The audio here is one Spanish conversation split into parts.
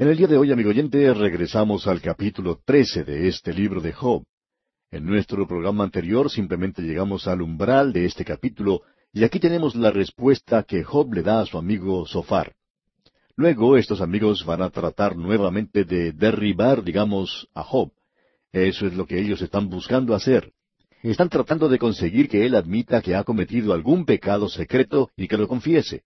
En el día de hoy, amigo oyente, regresamos al capítulo 13 de este libro de Job. En nuestro programa anterior simplemente llegamos al umbral de este capítulo y aquí tenemos la respuesta que Job le da a su amigo Sofar. Luego estos amigos van a tratar nuevamente de derribar, digamos, a Job. Eso es lo que ellos están buscando hacer. Están tratando de conseguir que él admita que ha cometido algún pecado secreto y que lo confiese.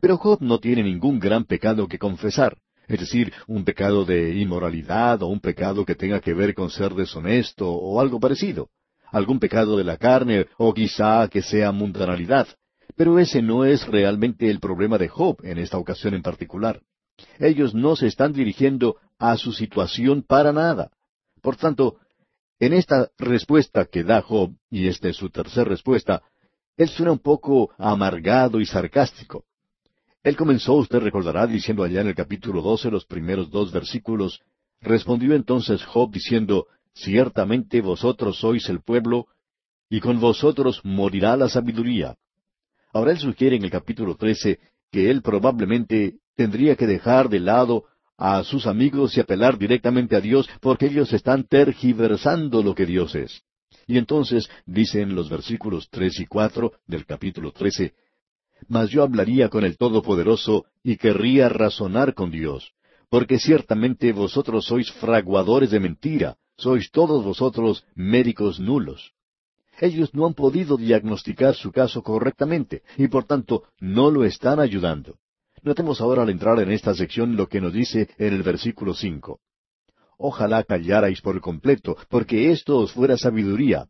Pero Job no tiene ningún gran pecado que confesar, es decir, un pecado de inmoralidad o un pecado que tenga que ver con ser deshonesto o algo parecido, algún pecado de la carne o quizá que sea mundanalidad. Pero ese no es realmente el problema de Job en esta ocasión en particular. Ellos no se están dirigiendo a su situación para nada. Por tanto, en esta respuesta que da Job, y esta es su tercera respuesta, él suena un poco amargado y sarcástico. Él comenzó, usted recordará, diciendo allá en el capítulo doce, los primeros dos versículos, respondió entonces Job diciendo, Ciertamente vosotros sois el pueblo, y con vosotros morirá la sabiduría. Ahora él sugiere en el capítulo trece que él probablemente tendría que dejar de lado a sus amigos y apelar directamente a Dios porque ellos están tergiversando lo que Dios es. Y entonces dice en los versículos tres y cuatro del capítulo trece, Mas yo hablaría con el Todopoderoso y querría razonar con Dios, porque ciertamente vosotros sois fraguadores de mentira, sois todos vosotros médicos nulos. Ellos no han podido diagnosticar su caso correctamente y por tanto no lo están ayudando. Notemos ahora al entrar en esta sección lo que nos dice en el versículo cinco. Ojalá callarais por completo, porque esto os fuera sabiduría.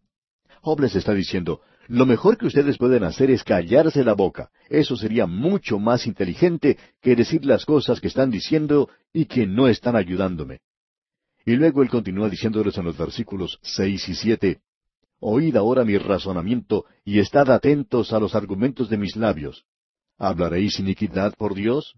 Job les está diciendo, lo mejor que ustedes pueden hacer es callarse la boca. Eso sería mucho más inteligente que decir las cosas que están diciendo y que no están ayudándome. Y luego él continúa diciéndoles en los versículos seis y siete, Oíd ahora mi razonamiento y estad atentos a los argumentos de mis labios. ¿Hablaréis iniquidad por Dios?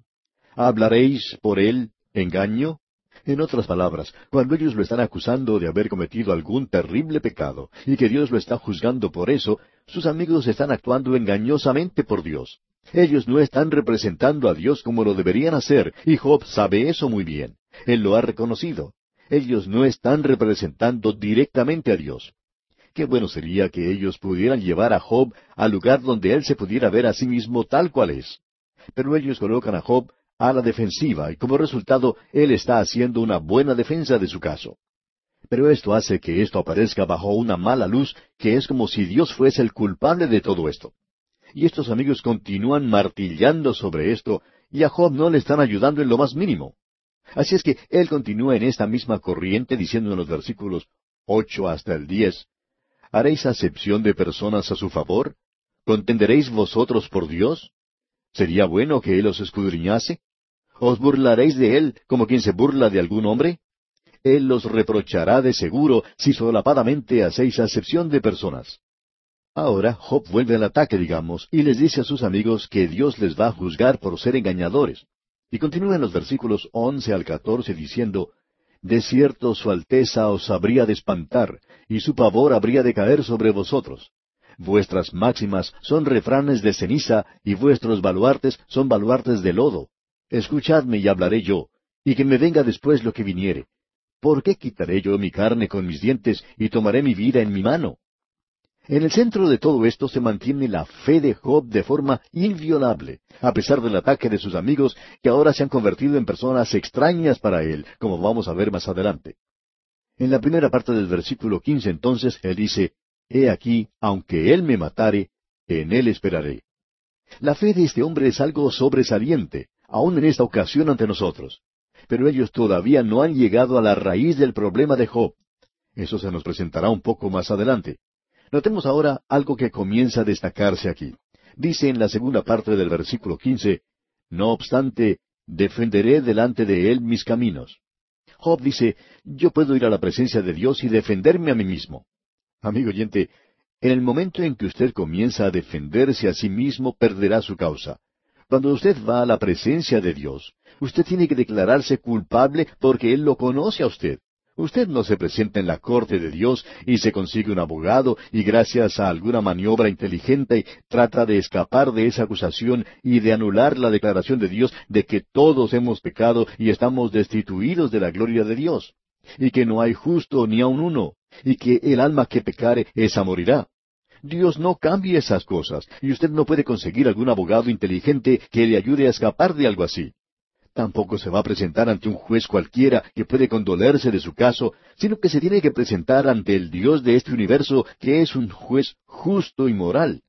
¿Hablaréis por Él engaño? En otras palabras, cuando ellos lo están acusando de haber cometido algún terrible pecado y que Dios lo está juzgando por eso, sus amigos están actuando engañosamente por Dios. Ellos no están representando a Dios como lo deberían hacer, y Job sabe eso muy bien. Él lo ha reconocido. Ellos no están representando directamente a Dios. Qué bueno sería que ellos pudieran llevar a Job al lugar donde él se pudiera ver a sí mismo tal cual es. Pero ellos colocan a Job a la defensiva y como resultado él está haciendo una buena defensa de su caso. Pero esto hace que esto aparezca bajo una mala luz que es como si Dios fuese el culpable de todo esto. Y estos amigos continúan martillando sobre esto y a Job no le están ayudando en lo más mínimo. Así es que él continúa en esta misma corriente diciendo en los versículos ocho hasta el diez, ¿Haréis acepción de personas a su favor? ¿Contenderéis vosotros por Dios? ¿Sería bueno que Él os escudriñase? ¿Os burlaréis de Él como quien se burla de algún hombre? Él los reprochará de seguro si solapadamente hacéis acepción de personas. Ahora Job vuelve al ataque, digamos, y les dice a sus amigos que Dios les va a juzgar por ser engañadores. Y continúa en los versículos once al catorce diciendo, de cierto su alteza os habría de espantar, y su pavor habría de caer sobre vosotros. Vuestras máximas son refranes de ceniza, y vuestros baluartes son baluartes de lodo. Escuchadme y hablaré yo, y que me venga después lo que viniere. ¿Por qué quitaré yo mi carne con mis dientes y tomaré mi vida en mi mano? En el centro de todo esto se mantiene la fe de Job de forma inviolable, a pesar del ataque de sus amigos que ahora se han convertido en personas extrañas para él, como vamos a ver más adelante. En la primera parte del versículo quince entonces él dice, He aquí, aunque él me matare, en él esperaré. La fe de este hombre es algo sobresaliente, aun en esta ocasión ante nosotros. Pero ellos todavía no han llegado a la raíz del problema de Job. Eso se nos presentará un poco más adelante. Notemos ahora algo que comienza a destacarse aquí. Dice en la segunda parte del versículo quince, No obstante, defenderé delante de él mis caminos. Job dice, yo puedo ir a la presencia de Dios y defenderme a mí mismo. Amigo oyente, en el momento en que usted comienza a defenderse a sí mismo, perderá su causa. Cuando usted va a la presencia de Dios, usted tiene que declararse culpable porque Él lo conoce a usted. Usted no se presenta en la corte de Dios y se consigue un abogado y gracias a alguna maniobra inteligente trata de escapar de esa acusación y de anular la declaración de Dios de que todos hemos pecado y estamos destituidos de la gloria de Dios, y que no hay justo ni aun uno, y que el alma que pecare, esa morirá. Dios no cambia esas cosas, y usted no puede conseguir algún abogado inteligente que le ayude a escapar de algo así. Tampoco se va a presentar ante un juez cualquiera que puede condolerse de su caso, sino que se tiene que presentar ante el Dios de este universo, que es un juez justo y moral.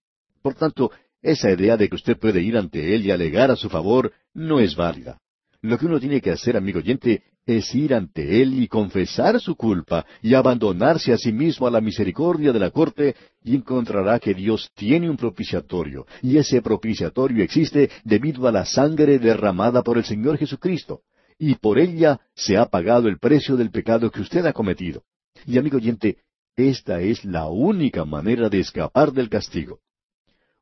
Por tanto, esa idea de que usted puede ir ante Él y alegar a su favor no es válida. Lo que uno tiene que hacer, amigo oyente, es ir ante Él y confesar su culpa y abandonarse a sí mismo a la misericordia de la corte y encontrará que Dios tiene un propiciatorio y ese propiciatorio existe debido a la sangre derramada por el Señor Jesucristo y por ella se ha pagado el precio del pecado que usted ha cometido. Y amigo oyente, esta es la única manera de escapar del castigo.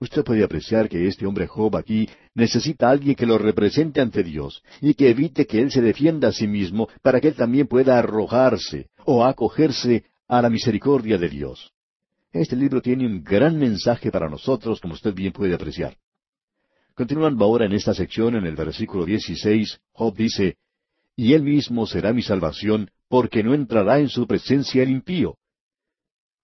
Usted puede apreciar que este hombre Job aquí necesita a alguien que lo represente ante Dios y que evite que él se defienda a sí mismo para que él también pueda arrojarse o acogerse a la misericordia de Dios. Este libro tiene un gran mensaje para nosotros, como usted bien puede apreciar. Continuando ahora en esta sección, en el versículo 16, Job dice, Y él mismo será mi salvación, porque no entrará en su presencia el impío.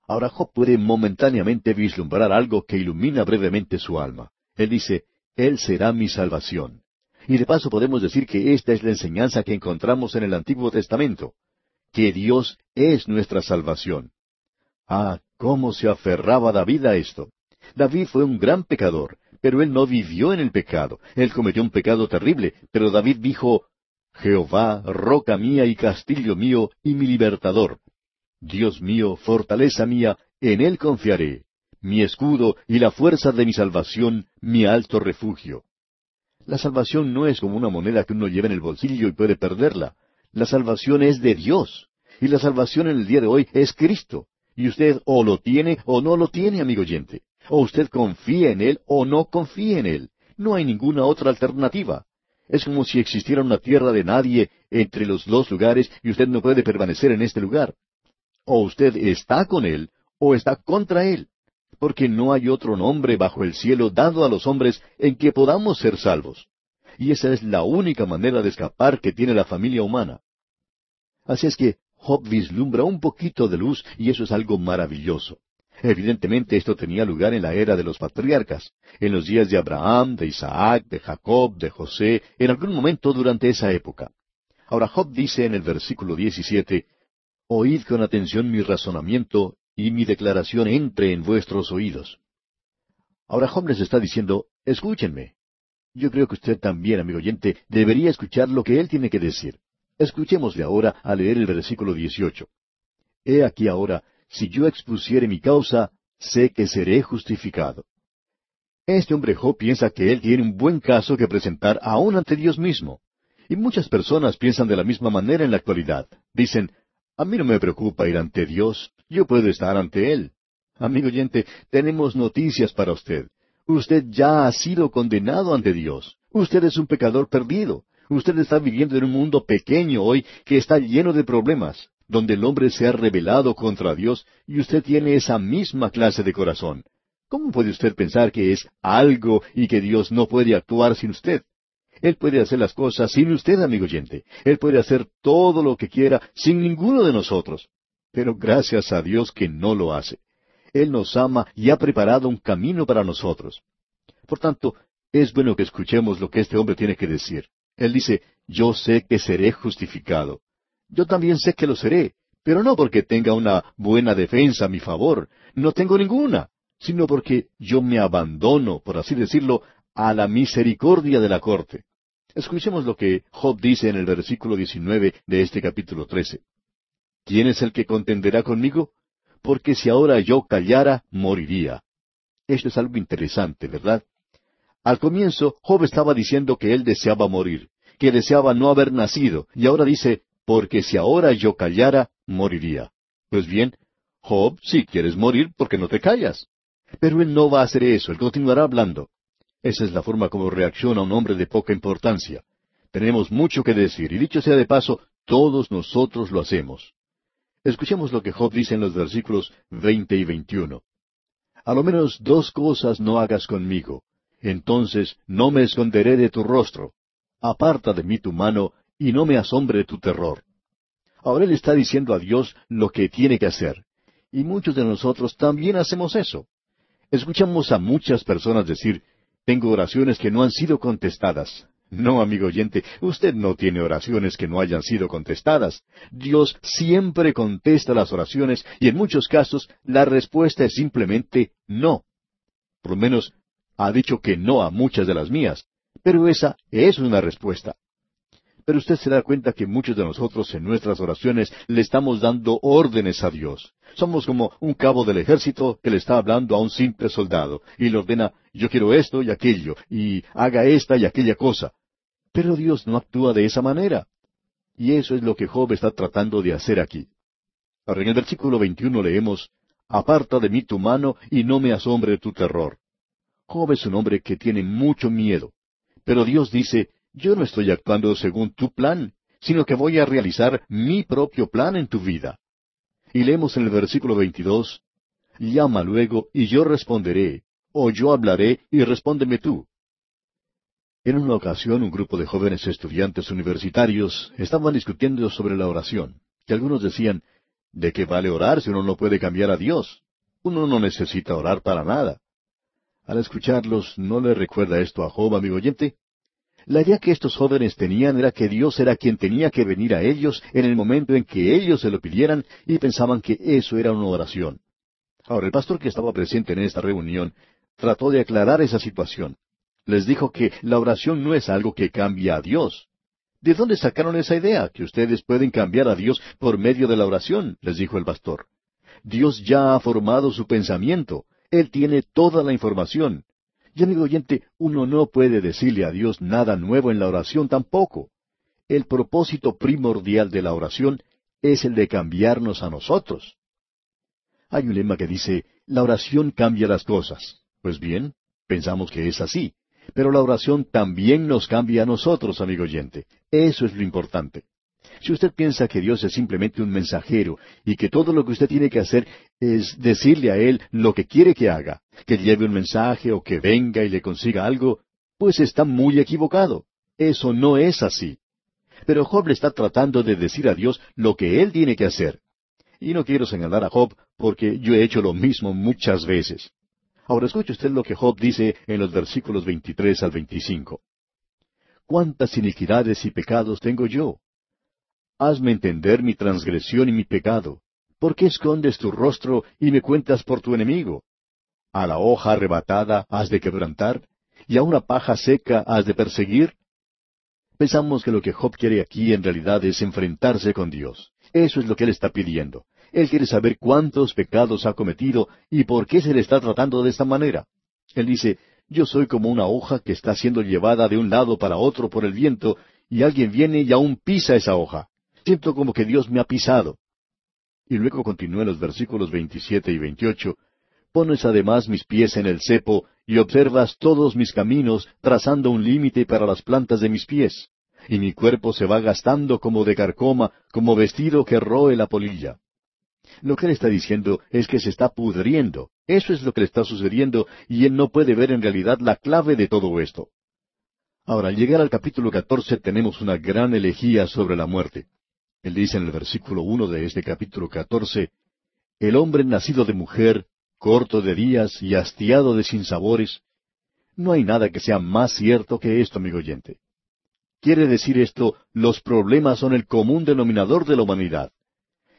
Ahora Job puede momentáneamente vislumbrar algo que ilumina brevemente su alma. Él dice, Él será mi salvación. Y de paso podemos decir que esta es la enseñanza que encontramos en el Antiguo Testamento, que Dios es nuestra salvación. Ah, cómo se aferraba David a esto. David fue un gran pecador, pero él no vivió en el pecado. Él cometió un pecado terrible, pero David dijo, Jehová, roca mía y castillo mío y mi libertador. Dios mío, fortaleza mía, en Él confiaré, mi escudo y la fuerza de mi salvación, mi alto refugio. La salvación no es como una moneda que uno lleva en el bolsillo y puede perderla. La salvación es de Dios. Y la salvación en el día de hoy es Cristo. Y usted o lo tiene o no lo tiene, amigo oyente. O usted confía en Él o no confía en Él. No hay ninguna otra alternativa. Es como si existiera una tierra de nadie entre los dos lugares y usted no puede permanecer en este lugar. O usted está con Él o está contra Él, porque no hay otro nombre bajo el cielo dado a los hombres en que podamos ser salvos. Y esa es la única manera de escapar que tiene la familia humana. Así es que Job vislumbra un poquito de luz y eso es algo maravilloso. Evidentemente esto tenía lugar en la era de los patriarcas, en los días de Abraham, de Isaac, de Jacob, de José, en algún momento durante esa época. Ahora Job dice en el versículo 17, Oíd con atención mi razonamiento y mi declaración entre en vuestros oídos. Ahora Job les está diciendo, escúchenme. Yo creo que usted también, amigo oyente, debería escuchar lo que él tiene que decir. Escuchémosle ahora a leer el versículo 18. He aquí ahora, si yo expusiere mi causa, sé que seré justificado. Este hombre Job piensa que él tiene un buen caso que presentar aún ante Dios mismo. Y muchas personas piensan de la misma manera en la actualidad. Dicen, a mí no me preocupa ir ante Dios, yo puedo estar ante Él. Amigo oyente, tenemos noticias para usted. Usted ya ha sido condenado ante Dios. Usted es un pecador perdido. Usted está viviendo en un mundo pequeño hoy que está lleno de problemas, donde el hombre se ha rebelado contra Dios y usted tiene esa misma clase de corazón. ¿Cómo puede usted pensar que es algo y que Dios no puede actuar sin usted? Él puede hacer las cosas sin usted, amigo oyente. Él puede hacer todo lo que quiera sin ninguno de nosotros. Pero gracias a Dios que no lo hace. Él nos ama y ha preparado un camino para nosotros. Por tanto, es bueno que escuchemos lo que este hombre tiene que decir. Él dice, yo sé que seré justificado. Yo también sé que lo seré, pero no porque tenga una buena defensa a mi favor, no tengo ninguna, sino porque yo me abandono, por así decirlo, a la misericordia de la corte. Escuchemos lo que Job dice en el versículo 19 de este capítulo 13. ¿Quién es el que contenderá conmigo? Porque si ahora yo callara, moriría. Esto es algo interesante, ¿verdad? Al comienzo, Job estaba diciendo que él deseaba morir, que deseaba no haber nacido, y ahora dice, porque si ahora yo callara, moriría. Pues bien, Job, si quieres morir, ¿por qué no te callas? Pero él no va a hacer eso, él continuará hablando. Esa es la forma como reacciona un hombre de poca importancia. Tenemos mucho que decir, y dicho sea de paso, todos nosotros lo hacemos. Escuchemos lo que Job dice en los versículos veinte y veintiuno. A lo menos dos cosas no hagas conmigo, entonces no me esconderé de tu rostro. Aparta de mí tu mano, y no me asombre tu terror. Ahora él está diciendo a Dios lo que tiene que hacer. Y muchos de nosotros también hacemos eso. Escuchamos a muchas personas decir, tengo oraciones que no han sido contestadas. No, amigo oyente, usted no tiene oraciones que no hayan sido contestadas. Dios siempre contesta las oraciones y en muchos casos la respuesta es simplemente no. Por lo menos ha dicho que no a muchas de las mías, pero esa es una respuesta. Pero usted se da cuenta que muchos de nosotros en nuestras oraciones le estamos dando órdenes a Dios. Somos como un cabo del ejército que le está hablando a un simple soldado y le ordena, yo quiero esto y aquello, y haga esta y aquella cosa. Pero Dios no actúa de esa manera. Y eso es lo que Job está tratando de hacer aquí. Ahora en el versículo 21 leemos, Aparta de mí tu mano y no me asombre tu terror. Job es un hombre que tiene mucho miedo. Pero Dios dice, yo no estoy actuando según tu plan, sino que voy a realizar mi propio plan en tu vida. Y leemos en el versículo 22, Llama luego y yo responderé, o yo hablaré y respóndeme tú. En una ocasión un grupo de jóvenes estudiantes universitarios estaban discutiendo sobre la oración, y algunos decían, ¿de qué vale orar si uno no puede cambiar a Dios? Uno no necesita orar para nada. Al escucharlos, ¿no le recuerda esto a Job, amigo oyente? La idea que estos jóvenes tenían era que Dios era quien tenía que venir a ellos en el momento en que ellos se lo pidieran y pensaban que eso era una oración. Ahora, el pastor que estaba presente en esta reunión trató de aclarar esa situación. Les dijo que la oración no es algo que cambia a Dios. ¿De dónde sacaron esa idea? Que ustedes pueden cambiar a Dios por medio de la oración, les dijo el pastor. Dios ya ha formado su pensamiento. Él tiene toda la información. Y amigo oyente, uno no puede decirle a Dios nada nuevo en la oración tampoco. El propósito primordial de la oración es el de cambiarnos a nosotros. Hay un lema que dice, la oración cambia las cosas. Pues bien, pensamos que es así. Pero la oración también nos cambia a nosotros, amigo oyente. Eso es lo importante. Si usted piensa que Dios es simplemente un mensajero y que todo lo que usted tiene que hacer es decirle a Él lo que quiere que haga, que lleve un mensaje o que venga y le consiga algo, pues está muy equivocado. Eso no es así. Pero Job le está tratando de decir a Dios lo que Él tiene que hacer. Y no quiero señalar a Job porque yo he hecho lo mismo muchas veces. Ahora escuche usted lo que Job dice en los versículos 23 al 25. ¿Cuántas iniquidades y pecados tengo yo? Hazme entender mi transgresión y mi pecado. ¿Por qué escondes tu rostro y me cuentas por tu enemigo? ¿A la hoja arrebatada has de quebrantar? ¿Y a una paja seca has de perseguir? Pensamos que lo que Job quiere aquí en realidad es enfrentarse con Dios. Eso es lo que él está pidiendo. Él quiere saber cuántos pecados ha cometido y por qué se le está tratando de esta manera. Él dice, yo soy como una hoja que está siendo llevada de un lado para otro por el viento, y alguien viene y aún pisa esa hoja. Siento como que Dios me ha pisado. Y luego continúa en los versículos 27 y 28. Pones además mis pies en el cepo y observas todos mis caminos, trazando un límite para las plantas de mis pies. Y mi cuerpo se va gastando como de carcoma, como vestido que roe la polilla. Lo que él está diciendo es que se está pudriendo. Eso es lo que le está sucediendo y él no puede ver en realidad la clave de todo esto. Ahora, al llegar al capítulo catorce tenemos una gran elegía sobre la muerte. Él dice en el versículo uno de este capítulo catorce, El hombre nacido de mujer, corto de días y hastiado de sinsabores, no hay nada que sea más cierto que esto, amigo oyente. Quiere decir esto, los problemas son el común denominador de la humanidad.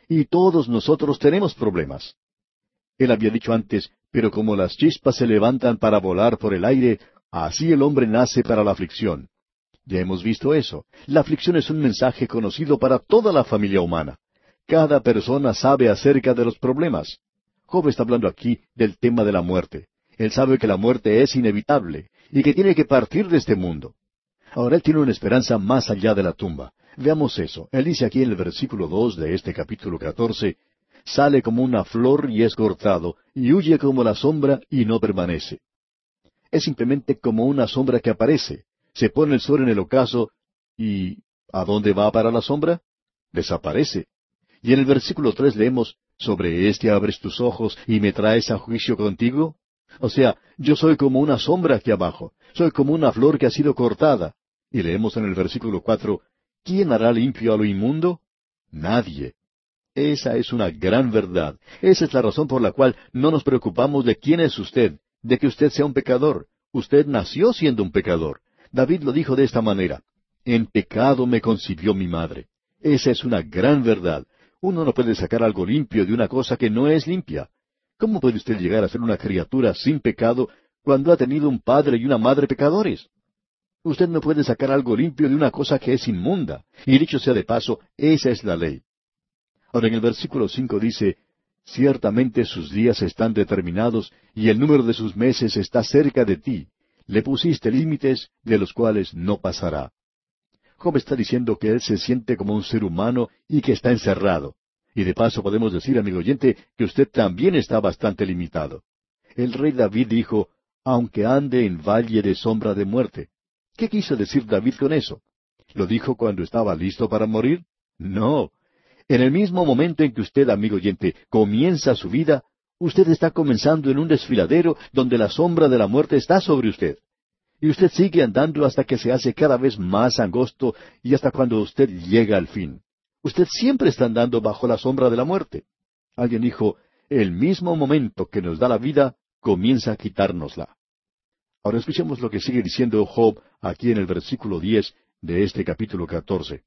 Y todos nosotros tenemos problemas. Él había dicho antes, pero como las chispas se levantan para volar por el aire, así el hombre nace para la aflicción. Ya hemos visto eso. La aflicción es un mensaje conocido para toda la familia humana. Cada persona sabe acerca de los problemas. Job está hablando aquí del tema de la muerte. Él sabe que la muerte es inevitable y que tiene que partir de este mundo. Ahora él tiene una esperanza más allá de la tumba. Veamos eso. Él dice aquí en el versículo dos de este capítulo catorce, sale como una flor y es cortado, y huye como la sombra y no permanece. Es simplemente como una sombra que aparece. Se pone el sol en el ocaso y ¿a dónde va para la sombra? Desaparece. Y en el versículo tres leemos, ¿Sobre éste abres tus ojos y me traes a juicio contigo? O sea, yo soy como una sombra aquí abajo, soy como una flor que ha sido cortada. Y leemos en el versículo cuatro, ¿quién hará limpio a lo inmundo? Nadie. Esa es una gran verdad. Esa es la razón por la cual no nos preocupamos de quién es usted, de que usted sea un pecador. Usted nació siendo un pecador. David lo dijo de esta manera, En pecado me concibió mi madre. Esa es una gran verdad. Uno no puede sacar algo limpio de una cosa que no es limpia. ¿Cómo puede usted llegar a ser una criatura sin pecado cuando ha tenido un padre y una madre pecadores? Usted no puede sacar algo limpio de una cosa que es inmunda. Y dicho sea de paso, esa es la ley. Ahora en el versículo cinco dice, Ciertamente sus días están determinados y el número de sus meses está cerca de ti. Le pusiste límites de los cuales no pasará. Job está diciendo que él se siente como un ser humano y que está encerrado. Y de paso podemos decir, amigo oyente, que usted también está bastante limitado. El rey David dijo, aunque ande en valle de sombra de muerte. ¿Qué quiso decir David con eso? ¿Lo dijo cuando estaba listo para morir? No. En el mismo momento en que usted, amigo oyente, comienza su vida, usted está comenzando en un desfiladero donde la sombra de la muerte está sobre usted. Y usted sigue andando hasta que se hace cada vez más angosto y hasta cuando usted llega al fin. Usted siempre está andando bajo la sombra de la muerte. Alguien dijo, el mismo momento que nos da la vida, comienza a quitárnosla. Ahora escuchemos lo que sigue diciendo Job aquí en el versículo diez de este capítulo catorce.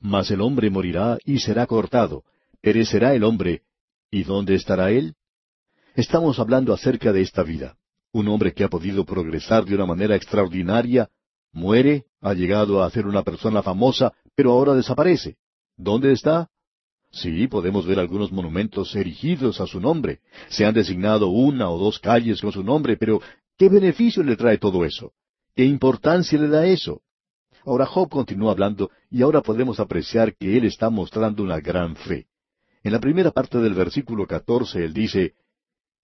Mas el hombre morirá y será cortado, perecerá el hombre, ¿y dónde estará él? Estamos hablando acerca de esta vida. Un hombre que ha podido progresar de una manera extraordinaria, muere, ha llegado a ser una persona famosa, pero ahora desaparece. ¿Dónde está? Sí, podemos ver algunos monumentos erigidos a su nombre. Se han designado una o dos calles con su nombre, pero ¿qué beneficio le trae todo eso? ¿Qué importancia le da eso? Ahora Job continúa hablando y ahora podemos apreciar que él está mostrando una gran fe. En la primera parte del versículo catorce él dice,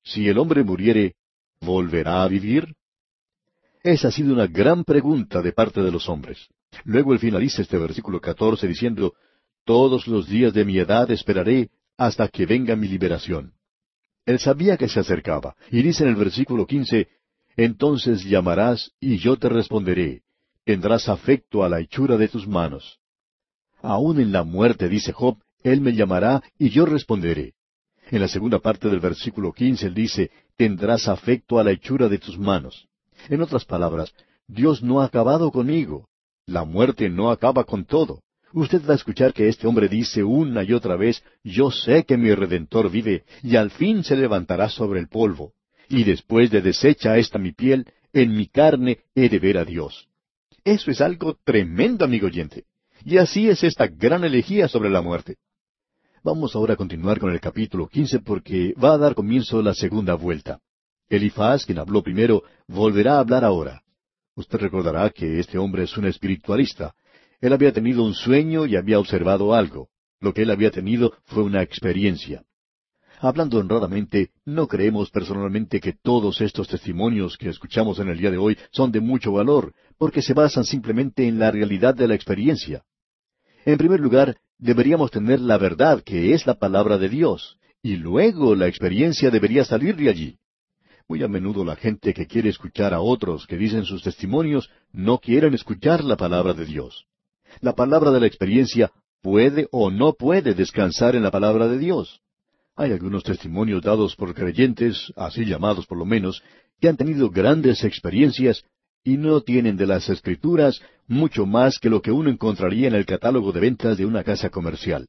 Si el hombre muriere, ¿volverá a vivir? Esa ha sido una gran pregunta de parte de los hombres. Luego él finaliza este versículo catorce diciendo, Todos los días de mi edad esperaré hasta que venga mi liberación. Él sabía que se acercaba, y dice en el versículo quince, Entonces llamarás y yo te responderé, tendrás afecto a la hechura de tus manos. Aún en la muerte, dice Job, Él me llamará y yo responderé. En la segunda parte del versículo quince él dice, tendrás afecto a la hechura de tus manos. En otras palabras, Dios no ha acabado conmigo. La muerte no acaba con todo. Usted va a escuchar que este hombre dice una y otra vez, yo sé que mi Redentor vive, y al fin se levantará sobre el polvo. Y después de deshecha esta mi piel, en mi carne he de ver a Dios. Eso es algo tremendo, amigo oyente. Y así es esta gran elegía sobre la muerte. Vamos ahora a continuar con el capítulo quince porque va a dar comienzo la segunda vuelta. Elifaz, quien habló primero, volverá a hablar ahora. Usted recordará que este hombre es un espiritualista. Él había tenido un sueño y había observado algo. Lo que él había tenido fue una experiencia. Hablando honradamente, no creemos personalmente que todos estos testimonios que escuchamos en el día de hoy son de mucho valor, porque se basan simplemente en la realidad de la experiencia. En primer lugar, deberíamos tener la verdad que es la palabra de Dios, y luego la experiencia debería salir de allí. Muy a menudo la gente que quiere escuchar a otros que dicen sus testimonios no quieren escuchar la palabra de Dios. La palabra de la experiencia puede o no puede descansar en la palabra de Dios. Hay algunos testimonios dados por creyentes, así llamados por lo menos, que han tenido grandes experiencias y no tienen de las escrituras mucho más que lo que uno encontraría en el catálogo de ventas de una casa comercial.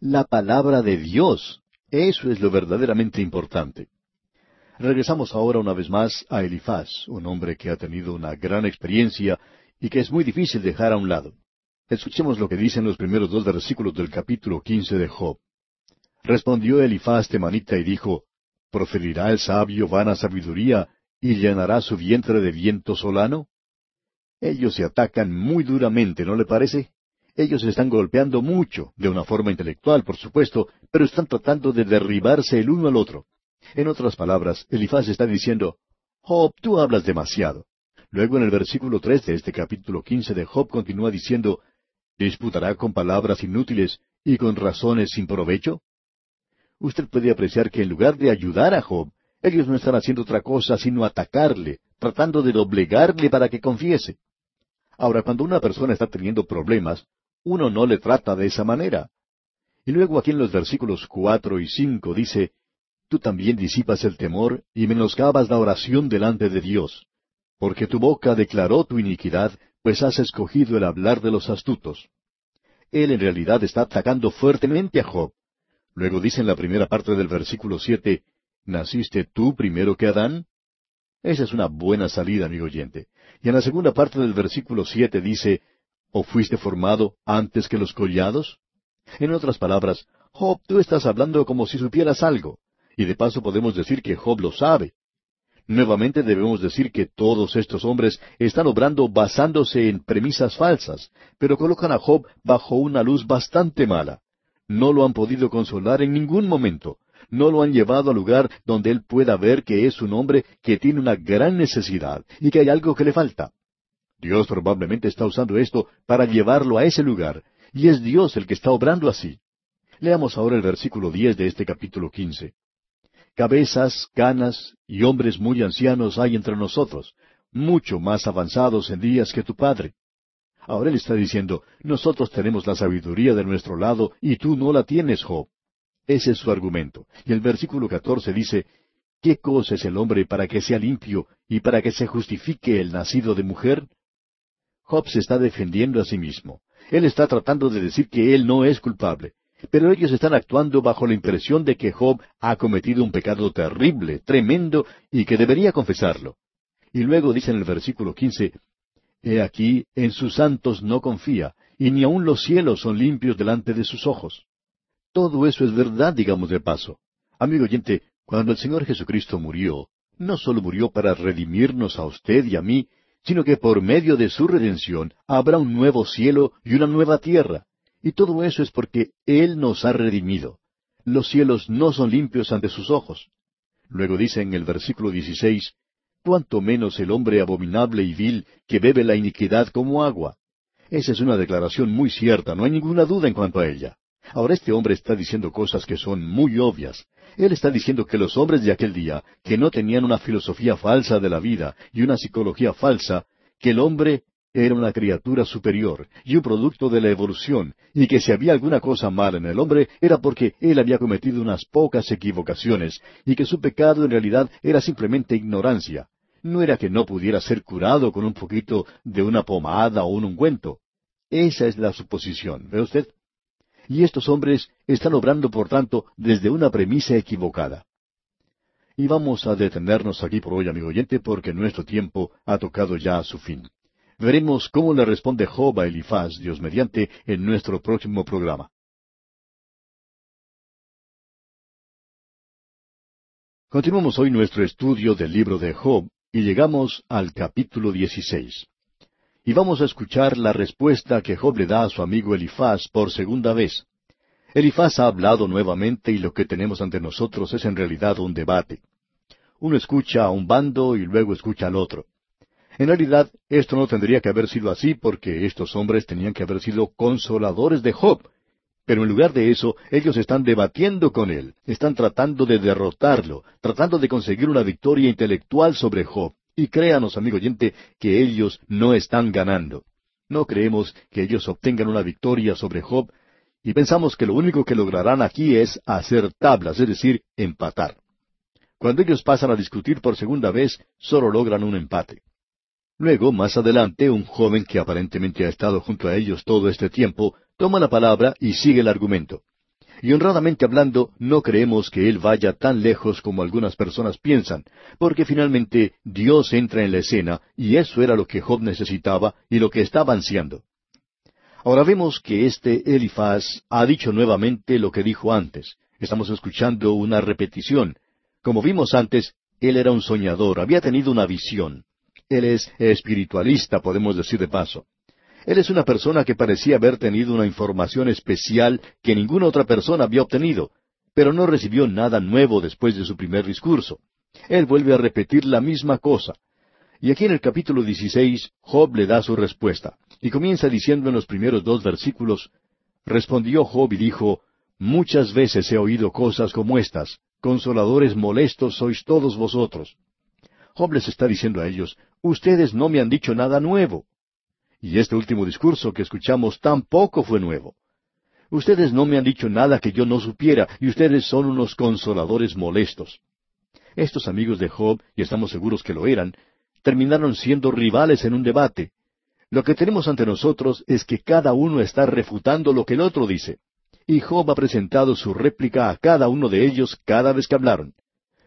La palabra de Dios, eso es lo verdaderamente importante. Regresamos ahora una vez más a Elifaz, un hombre que ha tenido una gran experiencia y que es muy difícil dejar a un lado. Escuchemos lo que dicen los primeros dos versículos del capítulo quince de Job. Respondió Elifaz temanita y dijo, ¿Proferirá el sabio vana sabiduría y llenará su vientre de viento solano? Ellos se atacan muy duramente, ¿no le parece? Ellos están golpeando mucho, de una forma intelectual, por supuesto, pero están tratando de derribarse el uno al otro. En otras palabras, Elifaz está diciendo, Job, tú hablas demasiado. Luego en el versículo tres de este capítulo quince de Job continúa diciendo, Disputará con palabras inútiles y con razones sin provecho? Usted puede apreciar que en lugar de ayudar a Job, ellos no están haciendo otra cosa sino atacarle, tratando de doblegarle para que confiese. Ahora, cuando una persona está teniendo problemas, uno no le trata de esa manera. Y luego aquí en los versículos cuatro y cinco dice, Tú también disipas el temor y menoscabas la oración delante de Dios, porque tu boca declaró tu iniquidad, pues has escogido el hablar de los astutos. Él en realidad está atacando fuertemente a Job. Luego dice en la primera parte del versículo siete, ¿Naciste tú primero que Adán? Esa es una buena salida, amigo oyente. Y en la segunda parte del versículo siete dice, ¿O fuiste formado antes que los collados? En otras palabras, Job, tú estás hablando como si supieras algo. Y de paso podemos decir que Job lo sabe. Nuevamente debemos decir que todos estos hombres están obrando basándose en premisas falsas, pero colocan a Job bajo una luz bastante mala. No lo han podido consolar en ningún momento. No lo han llevado al lugar donde él pueda ver que es un hombre que tiene una gran necesidad y que hay algo que le falta. Dios probablemente está usando esto para llevarlo a ese lugar, y es Dios el que está obrando así. Leamos ahora el versículo diez de este capítulo quince. Cabezas, canas y hombres muy ancianos hay entre nosotros, mucho más avanzados en días que tu padre. Ahora él está diciendo, nosotros tenemos la sabiduría de nuestro lado y tú no la tienes, Job. Ese es su argumento. Y el versículo catorce dice, ¿qué cosa es el hombre para que sea limpio y para que se justifique el nacido de mujer? Job se está defendiendo a sí mismo. Él está tratando de decir que él no es culpable. Pero ellos están actuando bajo la impresión de que Job ha cometido un pecado terrible, tremendo, y que debería confesarlo. Y luego dice en el versículo quince, He aquí, en sus santos no confía, y ni aun los cielos son limpios delante de sus ojos. Todo eso es verdad, digamos de paso. Amigo oyente, cuando el Señor Jesucristo murió, no solo murió para redimirnos a usted y a mí, sino que por medio de su redención habrá un nuevo cielo y una nueva tierra. Y todo eso es porque Él nos ha redimido. Los cielos no son limpios ante sus ojos. Luego dice en el versículo 16, cuanto menos el hombre abominable y vil que bebe la iniquidad como agua. Esa es una declaración muy cierta, no hay ninguna duda en cuanto a ella. Ahora este hombre está diciendo cosas que son muy obvias. Él está diciendo que los hombres de aquel día, que no tenían una filosofía falsa de la vida y una psicología falsa, que el hombre era una criatura superior y un producto de la evolución, y que si había alguna cosa mala en el hombre era porque él había cometido unas pocas equivocaciones, y que su pecado en realidad era simplemente ignorancia. No era que no pudiera ser curado con un poquito de una pomada o un ungüento. Esa es la suposición, ¿ve usted? Y estos hombres están obrando, por tanto, desde una premisa equivocada. Y vamos a detenernos aquí por hoy, amigo oyente, porque nuestro tiempo ha tocado ya a su fin. Veremos cómo le responde Job a Elifaz, Dios mediante, en nuestro próximo programa. Continuamos hoy nuestro estudio del libro de Job y llegamos al capítulo 16. Y vamos a escuchar la respuesta que Job le da a su amigo Elifaz por segunda vez. Elifaz ha hablado nuevamente y lo que tenemos ante nosotros es en realidad un debate. Uno escucha a un bando y luego escucha al otro. En realidad, esto no tendría que haber sido así porque estos hombres tenían que haber sido consoladores de Job. Pero en lugar de eso, ellos están debatiendo con él, están tratando de derrotarlo, tratando de conseguir una victoria intelectual sobre Job. Y créanos, amigo oyente, que ellos no están ganando. No creemos que ellos obtengan una victoria sobre Job, y pensamos que lo único que lograrán aquí es hacer tablas, es decir, empatar. Cuando ellos pasan a discutir por segunda vez, solo logran un empate. Luego, más adelante, un joven que aparentemente ha estado junto a ellos todo este tiempo, toma la palabra y sigue el argumento. Y honradamente hablando, no creemos que Él vaya tan lejos como algunas personas piensan, porque finalmente Dios entra en la escena, y eso era lo que Job necesitaba y lo que estaba ansiando. Ahora vemos que este Elifaz ha dicho nuevamente lo que dijo antes. Estamos escuchando una repetición. Como vimos antes, él era un soñador, había tenido una visión. Él es espiritualista, podemos decir de paso. Él es una persona que parecía haber tenido una información especial que ninguna otra persona había obtenido, pero no recibió nada nuevo después de su primer discurso. Él vuelve a repetir la misma cosa. Y aquí en el capítulo 16, Job le da su respuesta, y comienza diciendo en los primeros dos versículos, Respondió Job y dijo, Muchas veces he oído cosas como estas, consoladores molestos sois todos vosotros. Job les está diciendo a ellos, Ustedes no me han dicho nada nuevo. Y este último discurso que escuchamos tampoco fue nuevo. Ustedes no me han dicho nada que yo no supiera, y ustedes son unos consoladores molestos. Estos amigos de Job, y estamos seguros que lo eran, terminaron siendo rivales en un debate. Lo que tenemos ante nosotros es que cada uno está refutando lo que el otro dice. Y Job ha presentado su réplica a cada uno de ellos cada vez que hablaron.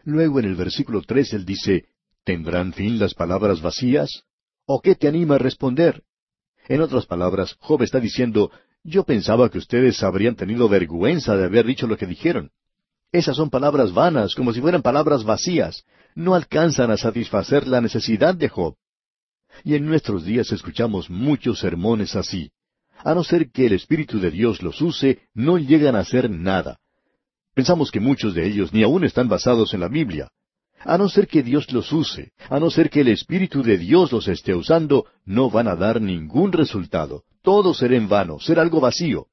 Luego en el versículo tres él dice, ¿Tendrán fin las palabras vacías? ¿O qué te anima a responder? En otras palabras, Job está diciendo, yo pensaba que ustedes habrían tenido vergüenza de haber dicho lo que dijeron. Esas son palabras vanas, como si fueran palabras vacías. No alcanzan a satisfacer la necesidad de Job. Y en nuestros días escuchamos muchos sermones así. A no ser que el Espíritu de Dios los use, no llegan a hacer nada. Pensamos que muchos de ellos ni aún están basados en la Biblia. A no ser que Dios los use, a no ser que el Espíritu de Dios los esté usando, no van a dar ningún resultado. Todo será en vano, será algo vacío.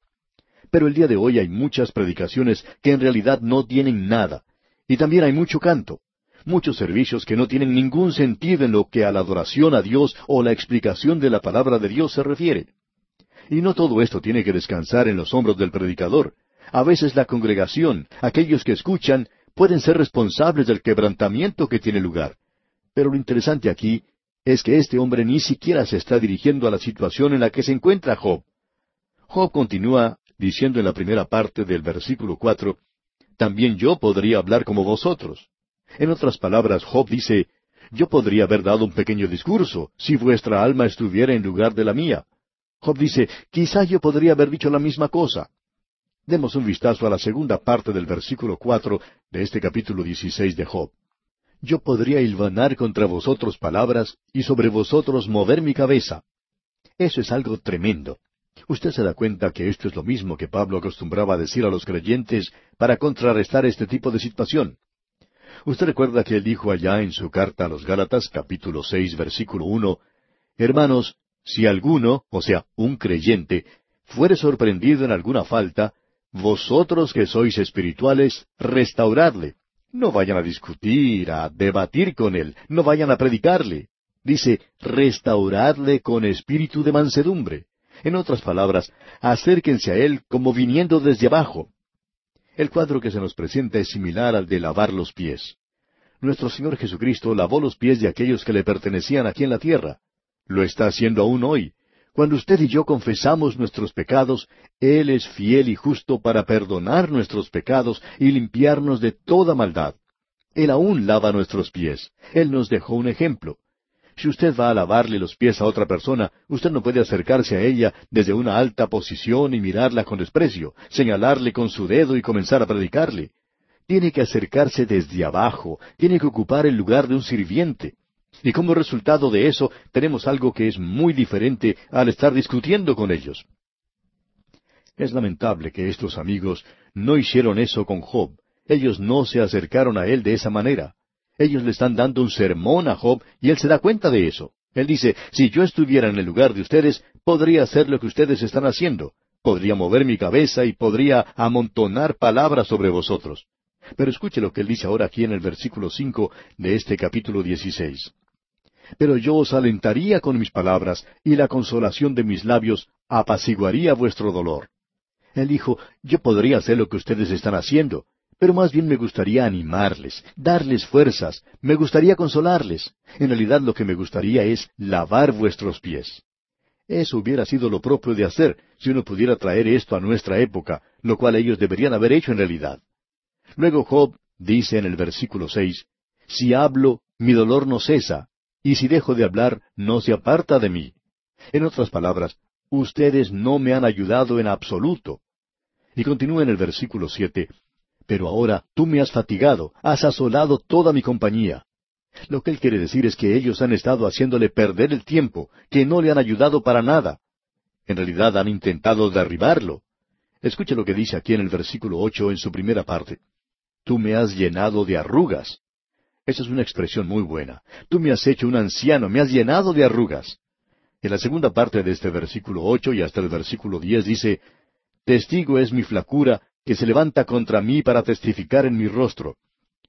Pero el día de hoy hay muchas predicaciones que en realidad no tienen nada. Y también hay mucho canto. Muchos servicios que no tienen ningún sentido en lo que a la adoración a Dios o la explicación de la palabra de Dios se refiere. Y no todo esto tiene que descansar en los hombros del predicador. A veces la congregación, aquellos que escuchan, pueden ser responsables del quebrantamiento que tiene lugar. Pero lo interesante aquí es que este hombre ni siquiera se está dirigiendo a la situación en la que se encuentra Job. Job continúa diciendo en la primera parte del versículo cuatro, también yo podría hablar como vosotros. En otras palabras, Job dice, yo podría haber dado un pequeño discurso si vuestra alma estuviera en lugar de la mía. Job dice, quizá yo podría haber dicho la misma cosa. Demos un vistazo a la segunda parte del versículo cuatro de este capítulo dieciséis de Job. Yo podría hilvanar contra vosotros palabras y sobre vosotros mover mi cabeza. Eso es algo tremendo. Usted se da cuenta que esto es lo mismo que Pablo acostumbraba a decir a los creyentes para contrarrestar este tipo de situación. Usted recuerda que él dijo allá en su carta a los Gálatas capítulo seis versículo uno, Hermanos, si alguno, o sea, un creyente, fuere sorprendido en alguna falta, vosotros que sois espirituales, restauradle. No vayan a discutir, a debatir con él, no vayan a predicarle. Dice, restauradle con espíritu de mansedumbre. En otras palabras, acérquense a él como viniendo desde abajo. El cuadro que se nos presenta es similar al de lavar los pies. Nuestro Señor Jesucristo lavó los pies de aquellos que le pertenecían aquí en la tierra. Lo está haciendo aún hoy. Cuando usted y yo confesamos nuestros pecados, Él es fiel y justo para perdonar nuestros pecados y limpiarnos de toda maldad. Él aún lava nuestros pies. Él nos dejó un ejemplo. Si usted va a lavarle los pies a otra persona, usted no puede acercarse a ella desde una alta posición y mirarla con desprecio, señalarle con su dedo y comenzar a predicarle. Tiene que acercarse desde abajo, tiene que ocupar el lugar de un sirviente. Y como resultado de eso tenemos algo que es muy diferente al estar discutiendo con ellos. Es lamentable que estos amigos no hicieron eso con Job. Ellos no se acercaron a él de esa manera. Ellos le están dando un sermón a Job y él se da cuenta de eso. Él dice, si yo estuviera en el lugar de ustedes, podría hacer lo que ustedes están haciendo. Podría mover mi cabeza y podría amontonar palabras sobre vosotros. Pero escuche lo que él dice ahora aquí en el versículo cinco de este capítulo dieciséis. Pero yo os alentaría con mis palabras, y la consolación de mis labios apaciguaría vuestro dolor. Él dijo, yo podría hacer lo que ustedes están haciendo, pero más bien me gustaría animarles, darles fuerzas, me gustaría consolarles. En realidad lo que me gustaría es lavar vuestros pies. Eso hubiera sido lo propio de hacer si uno pudiera traer esto a nuestra época, lo cual ellos deberían haber hecho en realidad. Luego Job dice en el versículo seis, Si hablo, mi dolor no cesa, y si dejo de hablar, no se aparta de mí. En otras palabras, ustedes no me han ayudado en absoluto. Y continúa en el versículo siete, Pero ahora tú me has fatigado, has asolado toda mi compañía. Lo que él quiere decir es que ellos han estado haciéndole perder el tiempo, que no le han ayudado para nada. En realidad han intentado derribarlo. Escuche lo que dice aquí en el versículo ocho en su primera parte. Tú me has llenado de arrugas. Esa es una expresión muy buena. Tú me has hecho un anciano, me has llenado de arrugas. En la segunda parte de este versículo ocho y hasta el versículo diez dice, Testigo es mi flacura, que se levanta contra mí para testificar en mi rostro.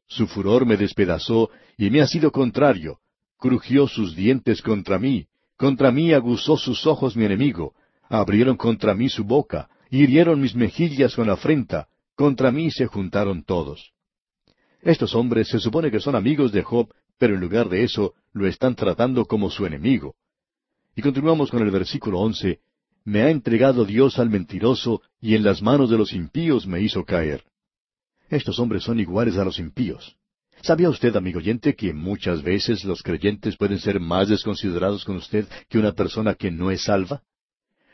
Su furor me despedazó y me ha sido contrario. Crujió sus dientes contra mí. Contra mí aguzó sus ojos mi enemigo. Abrieron contra mí su boca. Hirieron mis mejillas con afrenta. Contra mí se juntaron todos. Estos hombres se supone que son amigos de Job, pero en lugar de eso lo están tratando como su enemigo. Y continuamos con el versículo once. Me ha entregado Dios al mentiroso, y en las manos de los impíos me hizo caer. Estos hombres son iguales a los impíos. ¿Sabía usted, amigo oyente, que muchas veces los creyentes pueden ser más desconsiderados con usted que una persona que no es salva?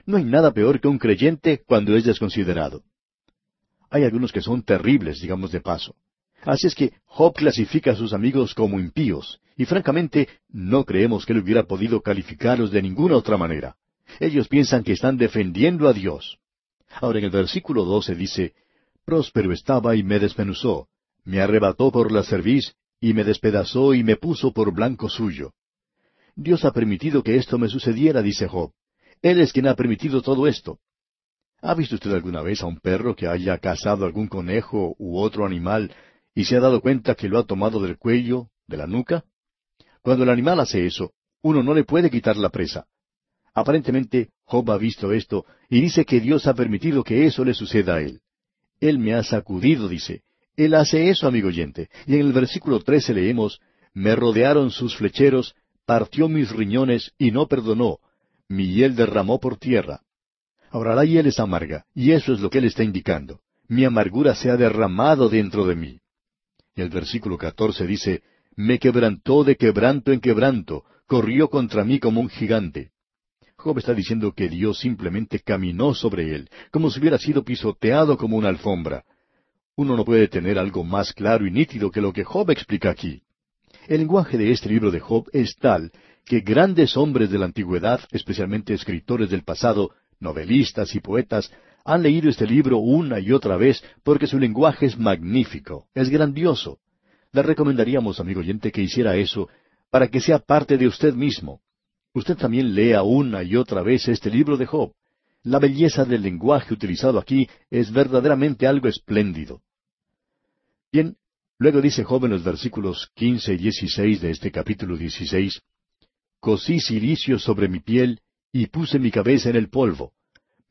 No hay nada peor que un creyente cuando es desconsiderado. Hay algunos que son terribles, digamos de paso. Así es que Job clasifica a sus amigos como impíos, y francamente no creemos que él hubiera podido calificarlos de ninguna otra manera. Ellos piensan que están defendiendo a Dios. Ahora en el versículo doce dice, Próspero estaba y me desmenuzó, me arrebató por la cerviz, y me despedazó y me puso por blanco suyo. Dios ha permitido que esto me sucediera, dice Job. Él es quien ha permitido todo esto. ¿Ha visto usted alguna vez a un perro que haya cazado algún conejo u otro animal y se ha dado cuenta que lo ha tomado del cuello, de la nuca? Cuando el animal hace eso, uno no le puede quitar la presa. Aparentemente, Job ha visto esto y dice que Dios ha permitido que eso le suceda a él. Él me ha sacudido, dice. Él hace eso, amigo oyente. Y en el versículo trece leemos, Me rodearon sus flecheros, partió mis riñones y no perdonó. Mi hiel derramó por tierra. Ahora la hiel es amarga, y eso es lo que él está indicando. Mi amargura se ha derramado dentro de mí. El versículo catorce dice, Me quebrantó de quebranto en quebranto, corrió contra mí como un gigante. Job está diciendo que Dios simplemente caminó sobre él, como si hubiera sido pisoteado como una alfombra. Uno no puede tener algo más claro y nítido que lo que Job explica aquí. El lenguaje de este libro de Job es tal que grandes hombres de la antigüedad, especialmente escritores del pasado, novelistas y poetas, han leído este libro una y otra vez porque su lenguaje es magnífico, es grandioso. Le recomendaríamos, amigo oyente, que hiciera eso para que sea parte de usted mismo. Usted también lea una y otra vez este libro de Job. La belleza del lenguaje utilizado aquí es verdaderamente algo espléndido. Bien, luego dice Job en los versículos quince y dieciséis de este capítulo dieciséis, Cosí silicio sobre mi piel y puse mi cabeza en el polvo.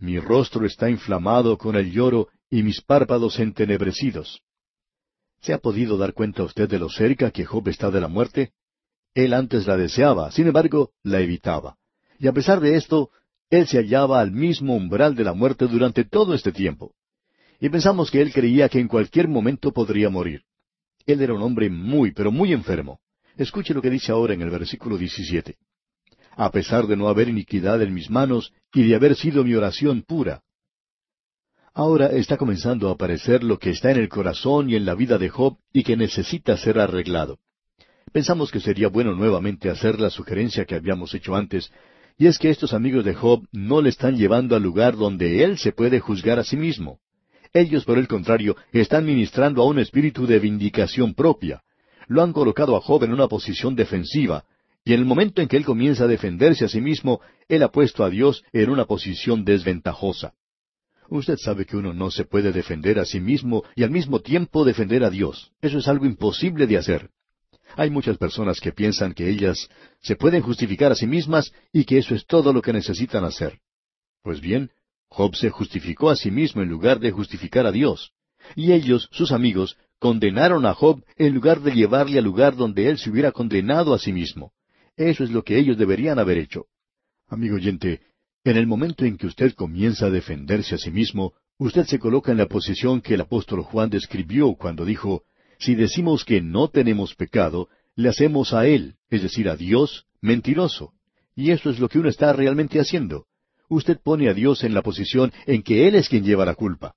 Mi rostro está inflamado con el lloro y mis párpados entenebrecidos. ¿Se ha podido dar cuenta usted de lo cerca que Job está de la muerte? Él antes la deseaba, sin embargo, la evitaba. Y a pesar de esto, él se hallaba al mismo umbral de la muerte durante todo este tiempo. Y pensamos que él creía que en cualquier momento podría morir. Él era un hombre muy, pero muy enfermo. Escuche lo que dice ahora en el versículo 17. A pesar de no haber iniquidad en mis manos y de haber sido mi oración pura. Ahora está comenzando a aparecer lo que está en el corazón y en la vida de Job y que necesita ser arreglado. Pensamos que sería bueno nuevamente hacer la sugerencia que habíamos hecho antes, y es que estos amigos de Job no le están llevando al lugar donde él se puede juzgar a sí mismo. Ellos, por el contrario, están ministrando a un espíritu de vindicación propia. Lo han colocado a Job en una posición defensiva, y en el momento en que él comienza a defenderse a sí mismo, él ha puesto a Dios en una posición desventajosa. Usted sabe que uno no se puede defender a sí mismo y al mismo tiempo defender a Dios. Eso es algo imposible de hacer. Hay muchas personas que piensan que ellas se pueden justificar a sí mismas y que eso es todo lo que necesitan hacer. Pues bien, Job se justificó a sí mismo en lugar de justificar a Dios. Y ellos, sus amigos, condenaron a Job en lugar de llevarle al lugar donde él se hubiera condenado a sí mismo. Eso es lo que ellos deberían haber hecho. Amigo oyente, en el momento en que usted comienza a defenderse a sí mismo, usted se coloca en la posición que el apóstol Juan describió cuando dijo, si decimos que no tenemos pecado, le hacemos a Él, es decir, a Dios, mentiroso. Y eso es lo que uno está realmente haciendo. Usted pone a Dios en la posición en que Él es quien lleva la culpa.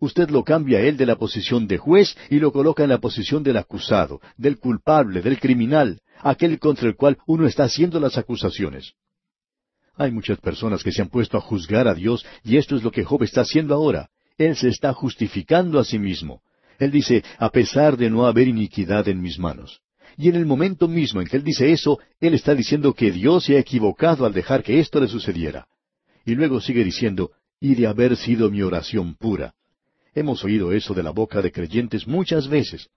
Usted lo cambia a Él de la posición de juez y lo coloca en la posición del acusado, del culpable, del criminal, aquel contra el cual uno está haciendo las acusaciones. Hay muchas personas que se han puesto a juzgar a Dios y esto es lo que Job está haciendo ahora. Él se está justificando a sí mismo. Él dice, a pesar de no haber iniquidad en mis manos. Y en el momento mismo en que él dice eso, él está diciendo que Dios se ha equivocado al dejar que esto le sucediera. Y luego sigue diciendo, y de haber sido mi oración pura. Hemos oído eso de la boca de creyentes muchas veces.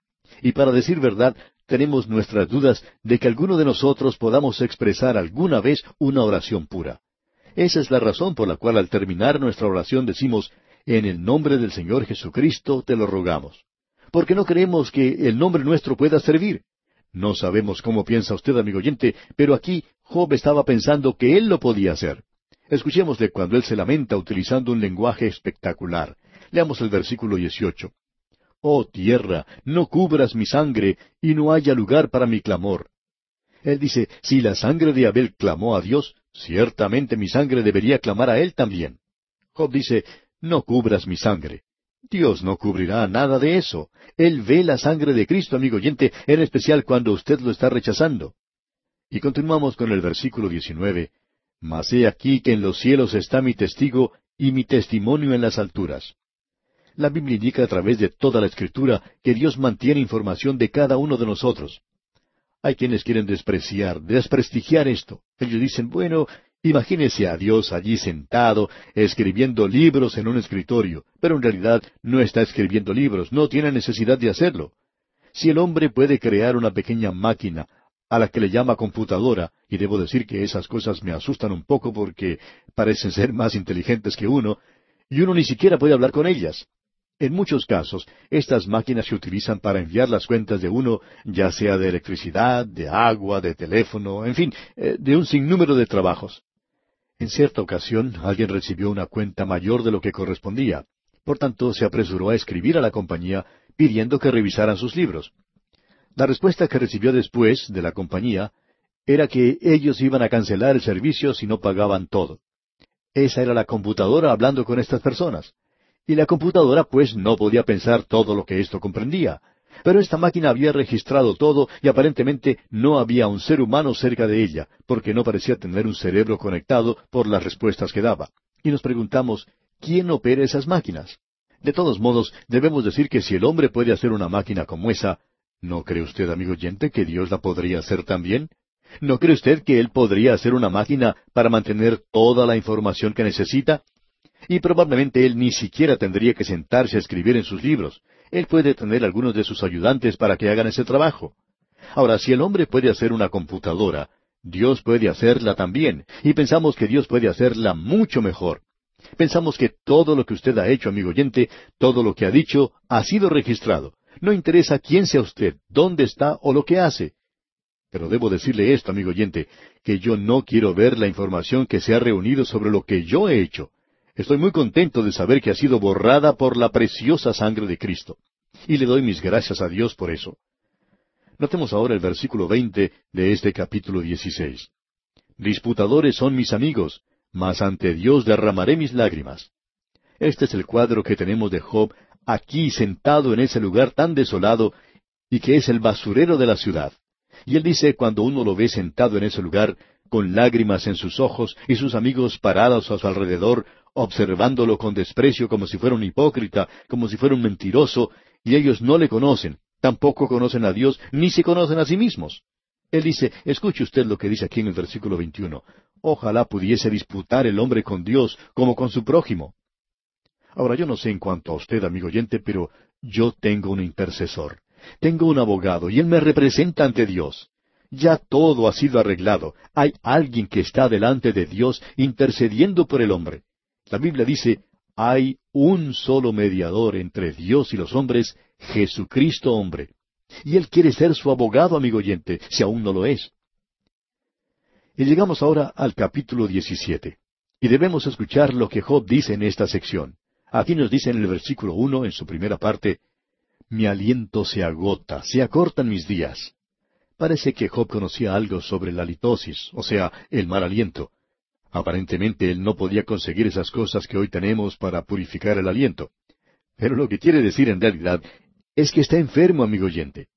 Y para decir verdad, tenemos nuestras dudas de que alguno de nosotros podamos expresar alguna vez una oración pura. Esa es la razón por la cual al terminar nuestra oración decimos, en el nombre del Señor Jesucristo te lo rogamos. Porque no creemos que el nombre nuestro pueda servir. No sabemos cómo piensa usted, amigo oyente, pero aquí Job estaba pensando que él lo podía hacer. Escuchémosle cuando él se lamenta utilizando un lenguaje espectacular. Leamos el versículo 18. Oh tierra, no cubras mi sangre, y no haya lugar para mi clamor. Él dice, si la sangre de Abel clamó a Dios, ciertamente mi sangre debería clamar a él también. Job dice, no cubras mi sangre. Dios no cubrirá nada de eso. Él ve la sangre de Cristo, amigo oyente, en especial cuando usted lo está rechazando. Y continuamos con el versículo 19. Mas he aquí que en los cielos está mi testigo y mi testimonio en las alturas. La Biblia indica a través de toda la Escritura que Dios mantiene información de cada uno de nosotros. Hay quienes quieren despreciar, desprestigiar esto. Ellos dicen, bueno, imagínese a Dios allí sentado, escribiendo libros en un escritorio, pero en realidad no está escribiendo libros, no tiene necesidad de hacerlo. Si el hombre puede crear una pequeña máquina, a la que le llama computadora, y debo decir que esas cosas me asustan un poco porque parecen ser más inteligentes que uno, y uno ni siquiera puede hablar con ellas. En muchos casos, estas máquinas se utilizan para enviar las cuentas de uno, ya sea de electricidad, de agua, de teléfono, en fin, eh, de un sinnúmero de trabajos. En cierta ocasión, alguien recibió una cuenta mayor de lo que correspondía. Por tanto, se apresuró a escribir a la compañía pidiendo que revisaran sus libros. La respuesta que recibió después de la compañía era que ellos iban a cancelar el servicio si no pagaban todo. Esa era la computadora hablando con estas personas. Y la computadora pues no podía pensar todo lo que esto comprendía. Pero esta máquina había registrado todo y aparentemente no había un ser humano cerca de ella, porque no parecía tener un cerebro conectado por las respuestas que daba. Y nos preguntamos, ¿quién opera esas máquinas? De todos modos, debemos decir que si el hombre puede hacer una máquina como esa, ¿no cree usted, amigo oyente, que Dios la podría hacer también? ¿No cree usted que Él podría hacer una máquina para mantener toda la información que necesita? Y probablemente él ni siquiera tendría que sentarse a escribir en sus libros. Él puede tener algunos de sus ayudantes para que hagan ese trabajo. Ahora, si el hombre puede hacer una computadora, Dios puede hacerla también, y pensamos que Dios puede hacerla mucho mejor. Pensamos que todo lo que usted ha hecho, amigo oyente, todo lo que ha dicho, ha sido registrado. No interesa quién sea usted, dónde está o lo que hace. Pero debo decirle esto, amigo oyente, que yo no quiero ver la información que se ha reunido sobre lo que yo he hecho. Estoy muy contento de saber que ha sido borrada por la preciosa sangre de Cristo. Y le doy mis gracias a Dios por eso. Notemos ahora el versículo veinte de este capítulo dieciséis. Disputadores son mis amigos, mas ante Dios derramaré mis lágrimas. Este es el cuadro que tenemos de Job aquí sentado en ese lugar tan desolado y que es el basurero de la ciudad. Y él dice, cuando uno lo ve sentado en ese lugar, con lágrimas en sus ojos y sus amigos parados a su alrededor, observándolo con desprecio como si fuera un hipócrita, como si fuera un mentiroso, y ellos no le conocen, tampoco conocen a Dios, ni se conocen a sí mismos. Él dice, escuche usted lo que dice aquí en el versículo 21, ojalá pudiese disputar el hombre con Dios como con su prójimo. Ahora yo no sé en cuanto a usted, amigo oyente, pero yo tengo un intercesor, tengo un abogado, y él me representa ante Dios. Ya todo ha sido arreglado. Hay alguien que está delante de Dios intercediendo por el hombre. La Biblia dice, hay un solo mediador entre Dios y los hombres, Jesucristo hombre. Y Él quiere ser su abogado, amigo oyente, si aún no lo es. Y llegamos ahora al capítulo 17. Y debemos escuchar lo que Job dice en esta sección. Aquí nos dice en el versículo uno, en su primera parte, Mi aliento se agota, se acortan mis días. Parece que Job conocía algo sobre la litosis, o sea, el mal aliento. Aparentemente él no podía conseguir esas cosas que hoy tenemos para purificar el aliento. Pero lo que quiere decir en realidad es que está enfermo, amigo oyente.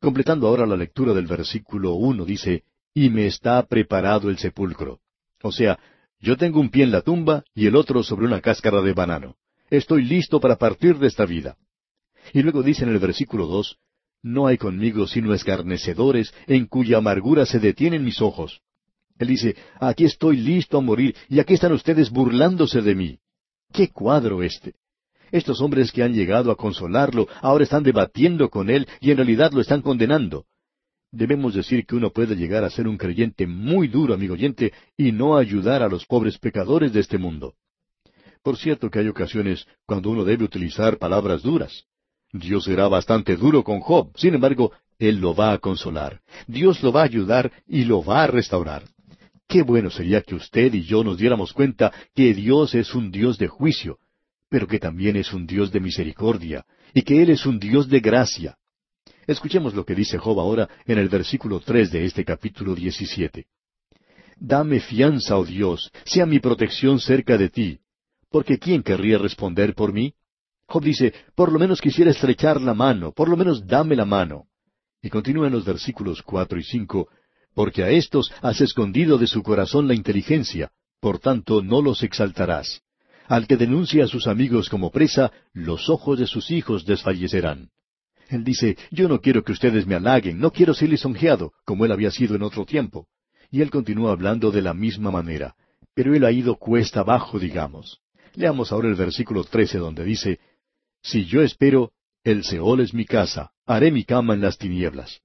Completando ahora la lectura del versículo uno, dice, y me está preparado el sepulcro. O sea, yo tengo un pie en la tumba y el otro sobre una cáscara de banano. Estoy listo para partir de esta vida. Y luego dice en el versículo dos, no hay conmigo sino escarnecedores en cuya amargura se detienen mis ojos. Él dice, aquí estoy listo a morir y aquí están ustedes burlándose de mí. ¡Qué cuadro este! Estos hombres que han llegado a consolarlo ahora están debatiendo con él y en realidad lo están condenando. Debemos decir que uno puede llegar a ser un creyente muy duro, amigo oyente, y no ayudar a los pobres pecadores de este mundo. Por cierto que hay ocasiones cuando uno debe utilizar palabras duras. Dios será bastante duro con Job, sin embargo, Él lo va a consolar. Dios lo va a ayudar y lo va a restaurar. Qué bueno sería que usted y yo nos diéramos cuenta que Dios es un Dios de juicio, pero que también es un Dios de misericordia, y que Él es un Dios de gracia. Escuchemos lo que dice Job ahora en el versículo tres de este capítulo diecisiete. Dame fianza, oh Dios, sea mi protección cerca de ti, porque ¿quién querría responder por mí? Job dice, por lo menos quisiera estrechar la mano, por lo menos dame la mano. Y continúa en los versículos cuatro y cinco, porque a éstos has escondido de su corazón la inteligencia, por tanto no los exaltarás. Al que denuncia a sus amigos como presa, los ojos de sus hijos desfallecerán. Él dice, yo no quiero que ustedes me halaguen, no quiero ser lisonjeado, como él había sido en otro tiempo. Y él continúa hablando de la misma manera, pero él ha ido cuesta abajo, digamos. Leamos ahora el versículo trece donde dice, Si yo espero, el Seol es mi casa, haré mi cama en las tinieblas.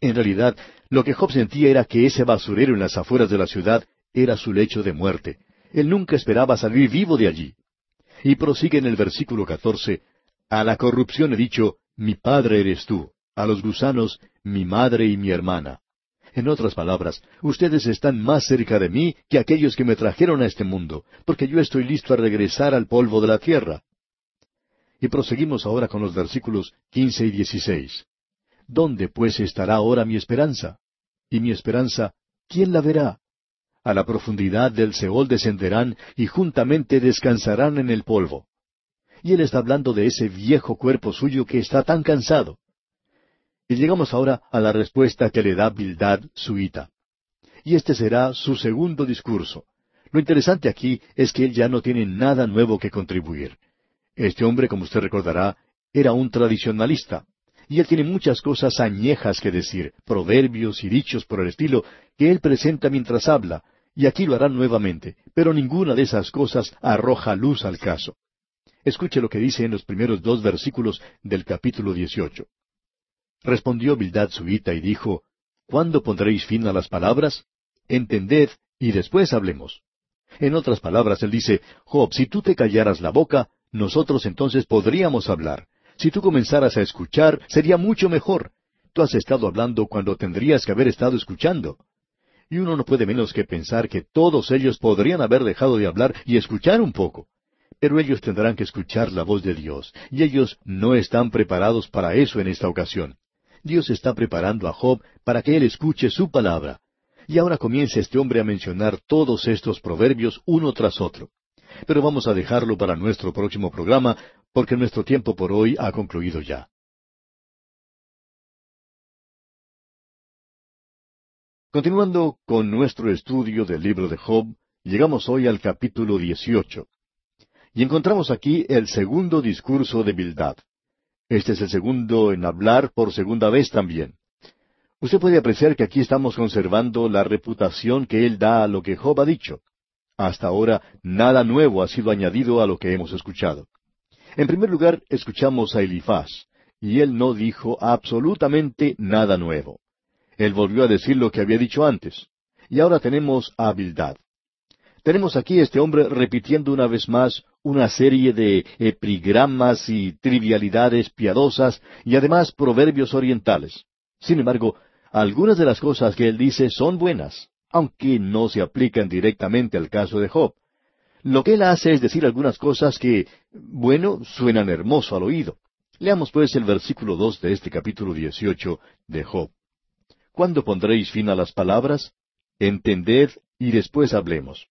En realidad, lo que Job sentía era que ese basurero en las afueras de la ciudad era su lecho de muerte. Él nunca esperaba salir vivo de allí. Y prosigue en el versículo catorce, A la corrupción he dicho, mi padre eres tú, a los gusanos, mi madre y mi hermana. En otras palabras, ustedes están más cerca de mí que aquellos que me trajeron a este mundo, porque yo estoy listo a regresar al polvo de la tierra. Y proseguimos ahora con los versículos quince y dieciséis. ¿Dónde pues estará ahora mi esperanza? Y mi esperanza, ¿quién la verá? A la profundidad del Seol descenderán y juntamente descansarán en el polvo. Y él está hablando de ese viejo cuerpo suyo que está tan cansado. Y llegamos ahora a la respuesta que le da Bildad suita. Y este será su segundo discurso. Lo interesante aquí es que él ya no tiene nada nuevo que contribuir. Este hombre, como usted recordará, era un tradicionalista. Y él tiene muchas cosas añejas que decir, proverbios y dichos por el estilo, que él presenta mientras habla, y aquí lo hará nuevamente, pero ninguna de esas cosas arroja luz al caso. Escuche lo que dice en los primeros dos versículos del capítulo 18. Respondió Bildad suita y dijo, ¿Cuándo pondréis fin a las palabras? Entended, y después hablemos. En otras palabras, él dice, Job, si tú te callaras la boca, nosotros entonces podríamos hablar. Si tú comenzaras a escuchar, sería mucho mejor. Tú has estado hablando cuando tendrías que haber estado escuchando. Y uno no puede menos que pensar que todos ellos podrían haber dejado de hablar y escuchar un poco. Pero ellos tendrán que escuchar la voz de Dios, y ellos no están preparados para eso en esta ocasión. Dios está preparando a Job para que él escuche su palabra. Y ahora comienza este hombre a mencionar todos estos proverbios uno tras otro. Pero vamos a dejarlo para nuestro próximo programa, porque nuestro tiempo por hoy ha concluido ya. Continuando con nuestro estudio del libro de Job, llegamos hoy al capítulo 18. Y encontramos aquí el segundo discurso de Bildad. Este es el segundo en hablar por segunda vez también. Usted puede apreciar que aquí estamos conservando la reputación que él da a lo que Job ha dicho. Hasta ahora nada nuevo ha sido añadido a lo que hemos escuchado. En primer lugar, escuchamos a Elifaz, y él no dijo absolutamente nada nuevo. Él volvió a decir lo que había dicho antes. Y ahora tenemos a Bildad. Tenemos aquí este hombre repitiendo una vez más una serie de epigramas y trivialidades piadosas y además proverbios orientales. Sin embargo, algunas de las cosas que él dice son buenas, aunque no se aplican directamente al caso de Job. Lo que él hace es decir algunas cosas que, bueno, suenan hermoso al oído. Leamos pues el versículo dos de este capítulo dieciocho de Job. ¿Cuándo pondréis fin a las palabras? Entended y después hablemos.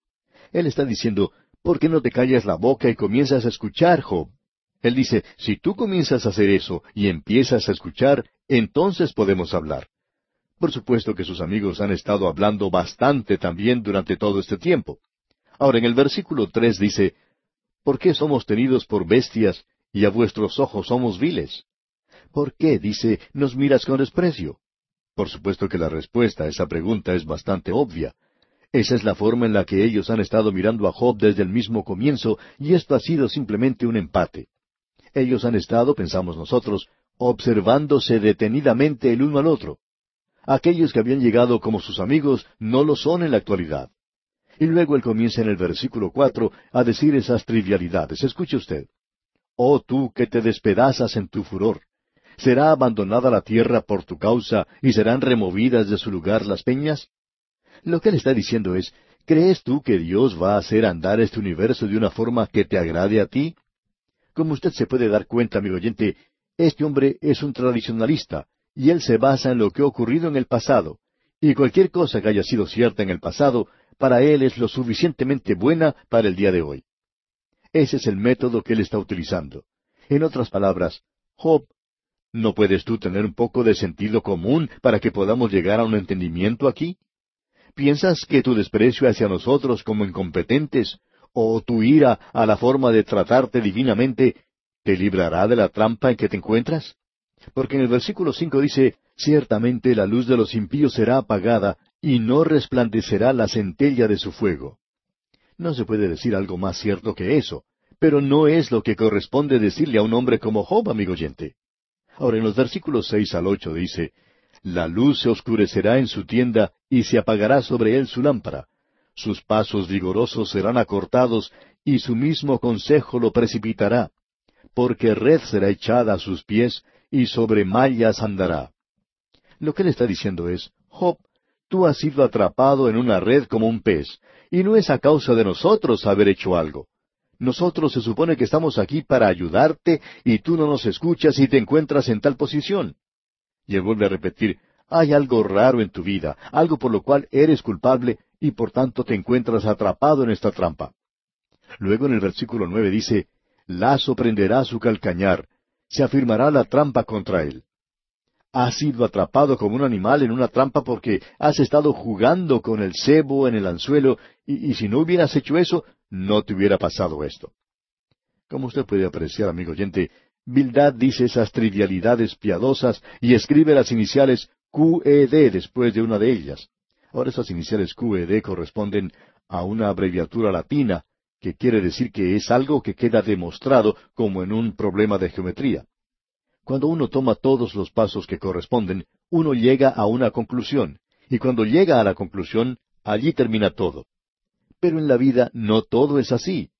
Él está diciendo, ¿por qué no te callas la boca y comienzas a escuchar, Job? Él dice, si tú comienzas a hacer eso y empiezas a escuchar, entonces podemos hablar. Por supuesto que sus amigos han estado hablando bastante también durante todo este tiempo. Ahora en el versículo tres dice, ¿Por qué somos tenidos por bestias y a vuestros ojos somos viles? ¿Por qué, dice, nos miras con desprecio? Por supuesto que la respuesta a esa pregunta es bastante obvia. Esa es la forma en la que ellos han estado mirando a Job desde el mismo comienzo, y esto ha sido simplemente un empate. Ellos han estado, pensamos nosotros, observándose detenidamente el uno al otro. Aquellos que habían llegado como sus amigos no lo son en la actualidad. Y luego él comienza en el versículo cuatro a decir esas trivialidades. Escuche usted. Oh tú que te despedazas en tu furor. ¿Será abandonada la tierra por tu causa y serán removidas de su lugar las peñas? Lo que él está diciendo es, ¿crees tú que Dios va a hacer andar este universo de una forma que te agrade a ti? Como usted se puede dar cuenta, amigo oyente, este hombre es un tradicionalista, y él se basa en lo que ha ocurrido en el pasado, y cualquier cosa que haya sido cierta en el pasado, para él es lo suficientemente buena para el día de hoy. Ese es el método que él está utilizando. En otras palabras, Job, ¿no puedes tú tener un poco de sentido común para que podamos llegar a un entendimiento aquí? ¿Piensas que tu desprecio hacia nosotros como incompetentes, o tu ira a la forma de tratarte divinamente, te librará de la trampa en que te encuentras? Porque en el versículo cinco dice, Ciertamente la luz de los impíos será apagada, y no resplandecerá la centella de su fuego. No se puede decir algo más cierto que eso, pero no es lo que corresponde decirle a un hombre como Job, amigo oyente. Ahora en los versículos seis al ocho dice, La luz se oscurecerá en su tienda, y se apagará sobre él su lámpara. Sus pasos vigorosos serán acortados, y su mismo consejo lo precipitará. Porque red será echada a sus pies, y sobre mallas andará. Lo que él está diciendo es, Job, tú has sido atrapado en una red como un pez, y no es a causa de nosotros haber hecho algo. Nosotros se supone que estamos aquí para ayudarte, y tú no nos escuchas y te encuentras en tal posición. Y él vuelve a repetir, hay algo raro en tu vida, algo por lo cual eres culpable, y por tanto te encuentras atrapado en esta trampa. Luego en el versículo nueve dice, Lazo prenderá su calcañar, se afirmará la trampa contra él. Has sido atrapado como un animal en una trampa porque has estado jugando con el cebo en el anzuelo, y, si no hubieras hecho eso, no te hubiera pasado esto. Como usted puede apreciar, amigo oyente, Bildad dice esas trivialidades piadosas y escribe las iniciales QED después de una de ellas. Ahora esas iniciales QED corresponden a una abreviatura latina que quiere decir que es algo que queda demostrado como en un problema de geometría. Cuando uno toma todos los pasos que corresponden, uno llega a una conclusión, y cuando llega a la conclusión, allí termina todo. Pero en la vida no todo es así.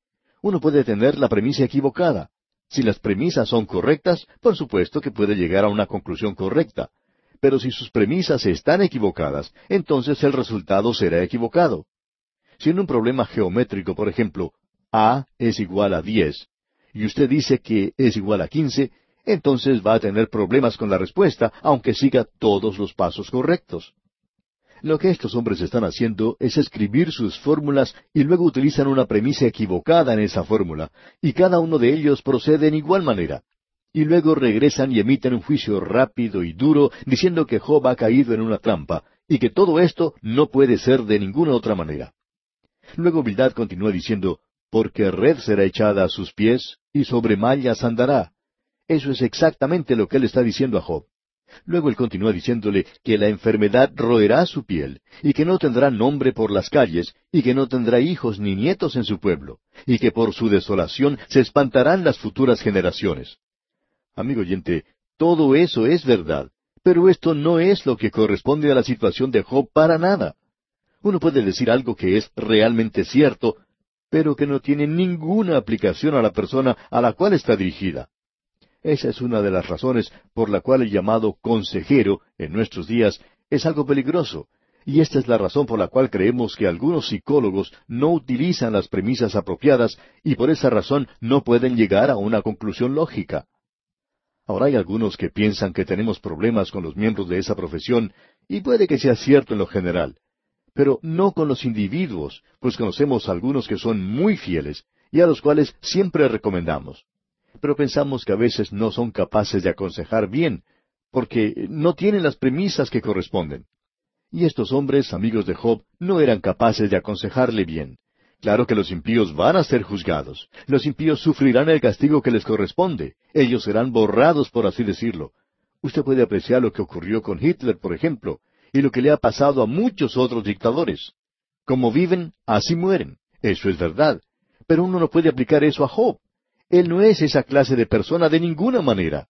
Uno puede tener la premisa equivocada. Si las premisas son correctas, por supuesto que puede llegar a una conclusión correcta. Pero si sus premisas están equivocadas, entonces el resultado será equivocado. Si en un problema geométrico, por ejemplo, A es igual a diez, y usted dice que es igual a quince, entonces va a tener problemas con la respuesta, aunque siga todos los pasos correctos. Lo que estos hombres están haciendo es escribir sus fórmulas y luego utilizan una premisa equivocada en esa fórmula, y cada uno de ellos procede en igual manera. Y luego regresan y emiten un juicio rápido y duro diciendo que Job ha caído en una trampa, y que todo esto no puede ser de ninguna otra manera. Luego Bildad continúa diciendo, porque red será echada a sus pies, y sobre mallas andará. Eso es exactamente lo que él está diciendo a Job. Luego él continúa diciéndole que la enfermedad roerá su piel, y que no tendrá nombre por las calles, y que no tendrá hijos ni nietos en su pueblo, y que por su desolación se espantarán las futuras generaciones. Amigo oyente, todo eso es verdad, pero esto no es lo que corresponde a la situación de Job para nada. Uno puede decir algo que es realmente cierto, pero que no tiene ninguna aplicación a la persona a la cual está dirigida. Esa es una de las razones por la cual el llamado consejero en nuestros días es algo peligroso, y esta es la razón por la cual creemos que algunos psicólogos no utilizan las premisas apropiadas y por esa razón no pueden llegar a una conclusión lógica. Ahora hay algunos que piensan que tenemos problemas con los miembros de esa profesión, y puede que sea cierto en lo general pero no con los individuos, pues conocemos algunos que son muy fieles y a los cuales siempre recomendamos. Pero pensamos que a veces no son capaces de aconsejar bien, porque no tienen las premisas que corresponden. Y estos hombres, amigos de Job, no eran capaces de aconsejarle bien. Claro que los impíos van a ser juzgados. Los impíos sufrirán el castigo que les corresponde. Ellos serán borrados, por así decirlo. Usted puede apreciar lo que ocurrió con Hitler, por ejemplo y lo que le ha pasado a muchos otros dictadores. Como viven, así mueren. Eso es verdad. Pero uno no puede aplicar eso a Job. Él no es esa clase de persona de ninguna manera.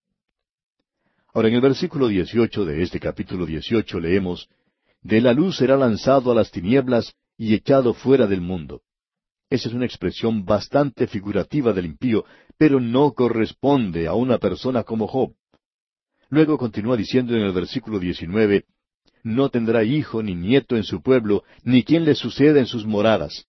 Ahora en el versículo 18 de este capítulo 18 leemos, De la luz será lanzado a las tinieblas y echado fuera del mundo. Esa es una expresión bastante figurativa del impío, pero no corresponde a una persona como Job. Luego continúa diciendo en el versículo 19, No tendrá hijo ni nieto en su pueblo, ni quien le suceda en sus moradas.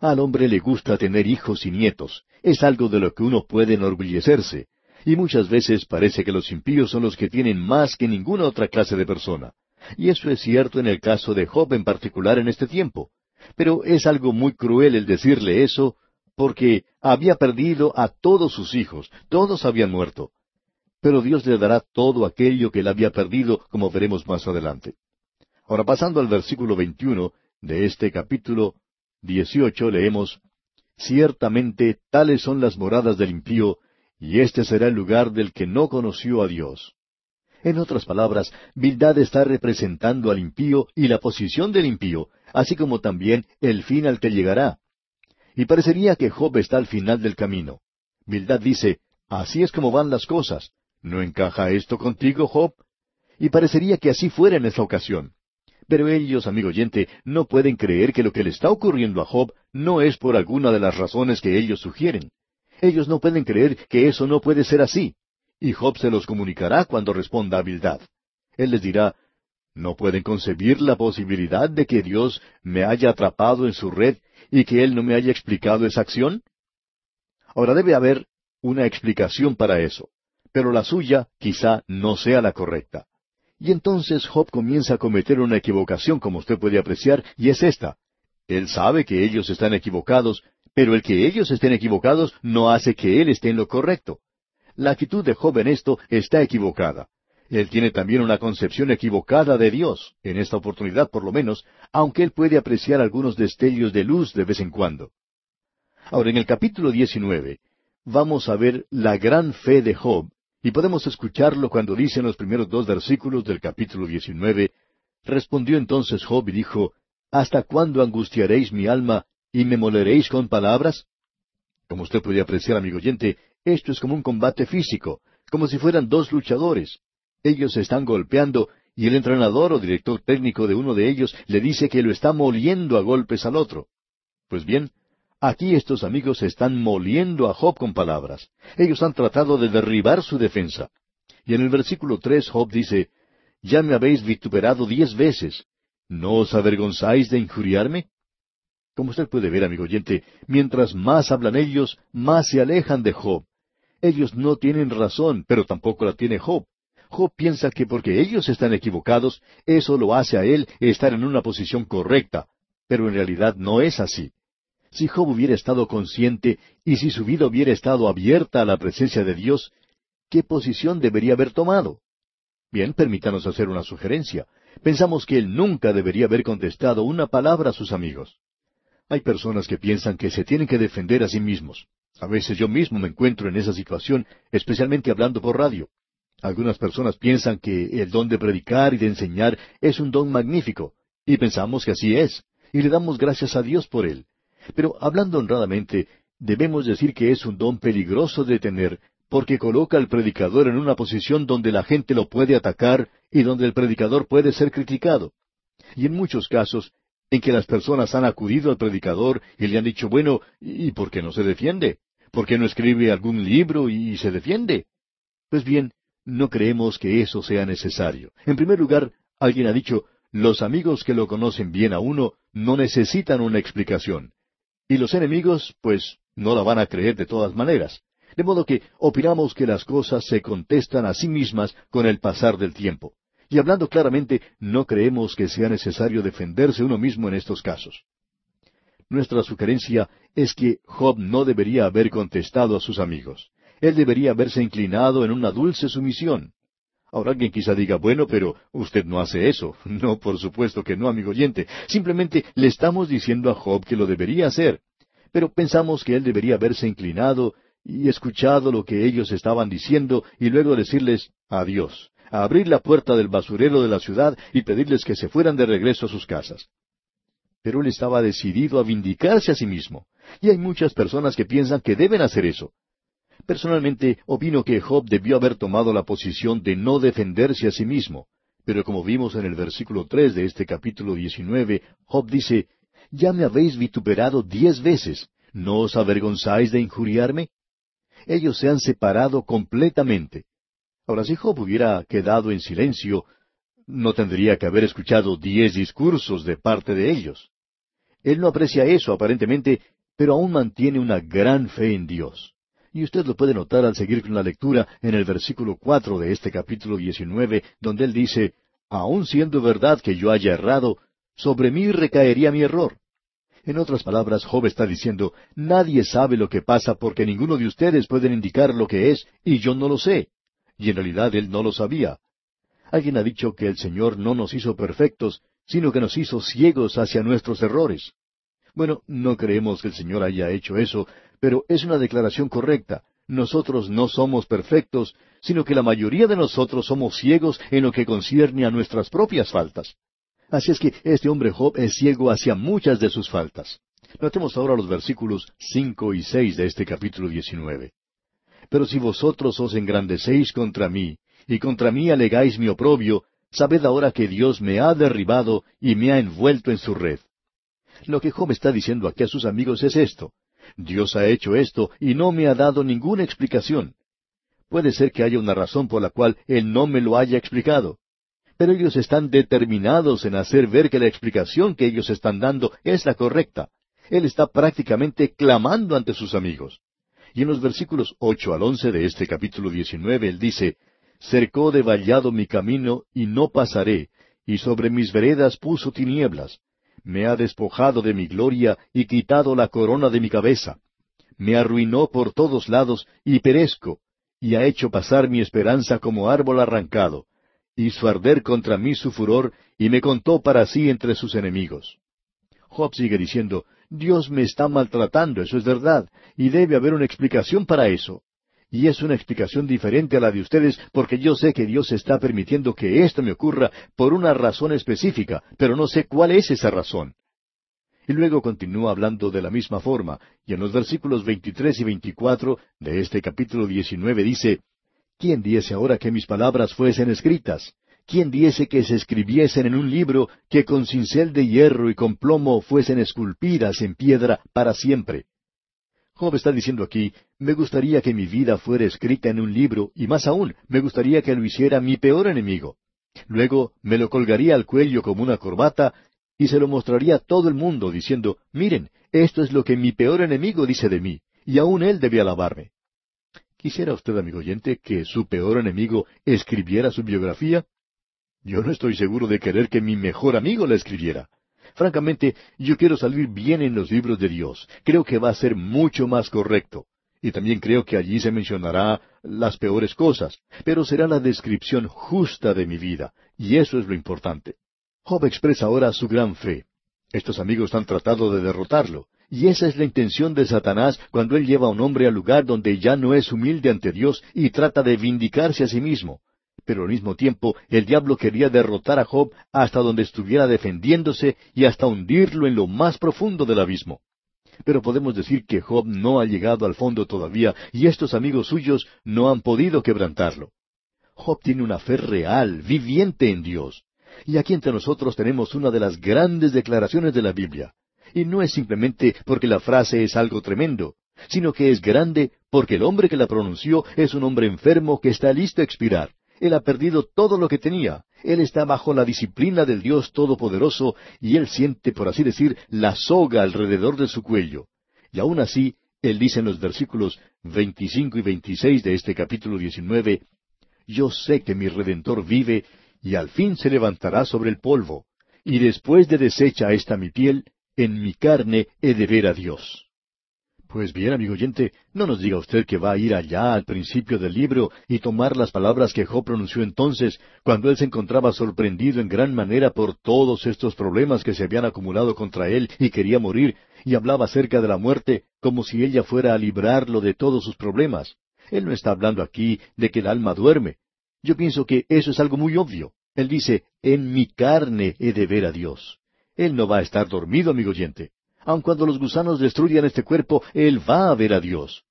Al hombre le gusta tener hijos y nietos, es algo de lo que uno puede enorgullecerse, y muchas veces parece que los impíos son los que tienen más que ninguna otra clase de persona. Y eso es cierto en el caso de Job en particular en este tiempo. Pero es algo muy cruel el decirle eso, porque había perdido a todos sus hijos, todos habían muerto. Pero Dios le dará todo aquello que él había perdido, como veremos más adelante. Ahora pasando al versículo 21 de este capítulo 18 leemos, Ciertamente tales son las moradas del impío, y este será el lugar del que no conoció a Dios. En otras palabras, Bildad está representando al impío y la posición del impío, así como también el fin al que llegará. Y parecería que Job está al final del camino. Bildad dice, así es como van las cosas. ¿No encaja esto contigo, Job? Y parecería que así fuera en esta ocasión. Pero ellos, amigo oyente, no pueden creer que lo que le está ocurriendo a Job no es por alguna de las razones que ellos sugieren. Ellos no pueden creer que eso no puede ser así. Y Job se los comunicará cuando responda a Bildad. Él les dirá, ¿no pueden concebir la posibilidad de que Dios me haya atrapado en su red y que Él no me haya explicado esa acción? Ahora debe haber una explicación para eso, pero la suya quizá no sea la correcta. Y entonces Job comienza a cometer una equivocación, como usted puede apreciar, y es esta. Él sabe que ellos están equivocados, pero el que ellos estén equivocados no hace que él esté en lo correcto. La actitud de Job en esto está equivocada. Él tiene también una concepción equivocada de Dios, en esta oportunidad por lo menos, aunque él puede apreciar algunos destellos de luz de vez en cuando. Ahora, en el capítulo 19, vamos a ver la gran fe de Job, y podemos escucharlo cuando dice en los primeros dos versículos del capítulo 19, Respondió entonces Job y dijo, ¿Hasta cuándo angustiaréis mi alma y me moleréis con palabras? Como usted puede apreciar, amigo oyente, esto es como un combate físico, como si fueran dos luchadores. Ellos se están golpeando y el entrenador o director técnico de uno de ellos le dice que lo está moliendo a golpes al otro. Pues bien, aquí estos amigos están moliendo a Job con palabras. Ellos han tratado de derribar su defensa. Y en el versículo tres Job dice, Ya me habéis vituperado diez veces. ¿No os avergonzáis de injuriarme? Como usted puede ver, amigo oyente, mientras más hablan ellos, más se alejan de Job. Ellos no tienen razón, pero tampoco la tiene Job. Job piensa que porque ellos están equivocados, eso lo hace a él estar en una posición correcta, pero en realidad no es así. Si Job hubiera estado consciente y si su vida hubiera estado abierta a la presencia de Dios, ¿qué posición debería haber tomado? Bien, permítanos hacer una sugerencia. Pensamos que él nunca debería haber contestado una palabra a sus amigos. Hay personas que piensan que se tienen que defender a sí mismos. A veces yo mismo me encuentro en esa situación, especialmente hablando por radio. Algunas personas piensan que el don de predicar y de enseñar es un don magnífico, y pensamos que así es, y le damos gracias a Dios por él. Pero hablando honradamente, debemos decir que es un don peligroso de tener, porque coloca al predicador en una posición donde la gente lo puede atacar y donde el predicador puede ser criticado. Y en muchos casos en que las personas han acudido al predicador y le han dicho, bueno, ¿y por qué no se defiende? ¿Por qué no escribe algún libro y se defiende? Pues bien, no creemos que eso sea necesario. En primer lugar, alguien ha dicho, los amigos que lo conocen bien a uno no necesitan una explicación. Y los enemigos, pues, no la van a creer de todas maneras. De modo que opinamos que las cosas se contestan a sí mismas con el pasar del tiempo. Y hablando claramente, no creemos que sea necesario defenderse uno mismo en estos casos. Nuestra sugerencia es que Job no debería haber contestado a sus amigos. Él debería haberse inclinado en una dulce sumisión. Ahora alguien quizá diga, bueno, pero usted no hace eso. No, por supuesto que no, amigo oyente. Simplemente le estamos diciendo a Job que lo debería hacer. Pero pensamos que él debería haberse inclinado y escuchado lo que ellos estaban diciendo y luego decirles adiós a abrir la puerta del basurero de la ciudad y pedirles que se fueran de regreso a sus casas. pero él estaba decidido a vindicarse a sí mismo. Y hay muchas personas que piensan que deben hacer eso. Personalmente, opino que Job debió haber tomado la posición de no defenderse a sí mismo. Pero como vimos en el versículo tres de este capítulo diecinueve, Job dice, Ya me habéis vituperado diez veces, ¿no os avergonzáis de injuriarme? Ellos se han separado completamente. Ahora, si Job hubiera quedado en silencio, no tendría que haber escuchado diez discursos de parte de ellos. Él no aprecia eso, aparentemente, pero aún mantiene una gran fe en Dios. Y usted lo puede notar al seguir con la lectura en el versículo cuatro de este capítulo diecinueve, donde él dice, Aun siendo verdad que yo haya errado, sobre mí recaería mi error. En otras palabras, Job está diciendo, Nadie sabe lo que pasa porque ninguno de ustedes pueden indicar lo que es, y yo no lo sé. Y en realidad él no lo sabía. Alguien ha dicho que el Señor no nos hizo perfectos, sino que nos hizo ciegos hacia nuestros errores. Bueno, no creemos que el Señor haya hecho eso, pero es una declaración correcta. Nosotros no somos perfectos, sino que la mayoría de nosotros somos ciegos en lo que concierne a nuestras propias faltas. Así es que este hombre Job es ciego hacia muchas de sus faltas. Notemos ahora los versículos cinco y seis de este capítulo diecinueve. Pero si vosotros os engrandecéis contra mí, y contra mí alegáis mi oprobio, sabed ahora que Dios me ha derribado y me ha envuelto en su red. Lo que Job está diciendo aquí a sus amigos es esto. Dios ha hecho esto y no me ha dado ninguna explicación. Puede ser que haya una razón por la cual Él no me lo haya explicado. Pero ellos están determinados en hacer ver que la explicación que ellos están dando es la correcta. Él está prácticamente clamando ante sus amigos. Y en los versículos ocho al once de este capítulo diecinueve él dice, Cercó de vallado mi camino y no pasaré, y sobre mis veredas puso tinieblas me ha despojado de mi gloria y quitado la corona de mi cabeza. Me arruinó por todos lados y perezco, y ha hecho pasar mi esperanza como árbol arrancado. Hizo arder contra mí su furor y me contó para sí entre sus enemigos. Job sigue diciendo, Dios me está maltratando, eso es verdad, y debe haber una explicación para eso. Y es una explicación diferente a la de ustedes porque yo sé que Dios está permitiendo que esto me ocurra por una razón específica, pero no sé cuál es esa razón. Y luego continúa hablando de la misma forma, y en los versículos 23 y 24 de este capítulo 19 dice, ¿Quién diese ahora que mis palabras fuesen escritas? ¿Quién diese que se escribiesen en un libro que con cincel de hierro y con plomo fuesen esculpidas en piedra para siempre? Job está diciendo aquí, me gustaría que mi vida fuera escrita en un libro, y más aún, me gustaría que lo hiciera mi peor enemigo. Luego me lo colgaría al cuello como una corbata, y se lo mostraría a todo el mundo, diciendo, miren, esto es lo que mi peor enemigo dice de mí, y aún él debe alabarme. ¿Quisiera usted, amigo oyente, que su peor enemigo escribiera su biografía? Yo no estoy seguro de querer que mi mejor amigo la escribiera. Francamente, yo quiero salir bien en los libros de Dios. Creo que va a ser mucho más correcto. Y también creo que allí se mencionará las peores cosas, pero será la descripción justa de mi vida, y eso es lo importante. Job expresa ahora su gran fe. Estos amigos han tratado de derrotarlo, y esa es la intención de Satanás cuando él lleva a un hombre al lugar donde ya no es humilde ante Dios y trata de vindicarse a sí mismo pero al mismo tiempo el diablo quería derrotar a Job hasta donde estuviera defendiéndose y hasta hundirlo en lo más profundo del abismo. Pero podemos decir que Job no ha llegado al fondo todavía y estos amigos suyos no han podido quebrantarlo. Job tiene una fe real, viviente en Dios. Y aquí entre nosotros tenemos una de las grandes declaraciones de la Biblia. Y no es simplemente porque la frase es algo tremendo, sino que es grande porque el hombre que la pronunció es un hombre enfermo que está listo a expirar. Él ha perdido todo lo que tenía. Él está bajo la disciplina del Dios Todopoderoso y él siente, por así decir, la soga alrededor de su cuello. Y aún así, él dice en los versículos 25 y 26 de este capítulo 19, Yo sé que mi Redentor vive y al fin se levantará sobre el polvo, y después de deshecha esta mi piel, en mi carne he de ver a Dios. Pues bien, amigo oyente, no nos diga usted que va a ir allá al principio del libro y tomar las palabras que Job pronunció entonces, cuando él se encontraba sorprendido en gran manera por todos estos problemas que se habían acumulado contra él y quería morir, y hablaba acerca de la muerte como si ella fuera a librarlo de todos sus problemas. Él no está hablando aquí de que el alma duerme. Yo pienso que eso es algo muy obvio. Él dice, en mi carne he de ver a Dios. Él no va a estar dormido, amigo oyente. Aun cuando los gusanos destruyan este cuerpo, Él va a ver a Dios.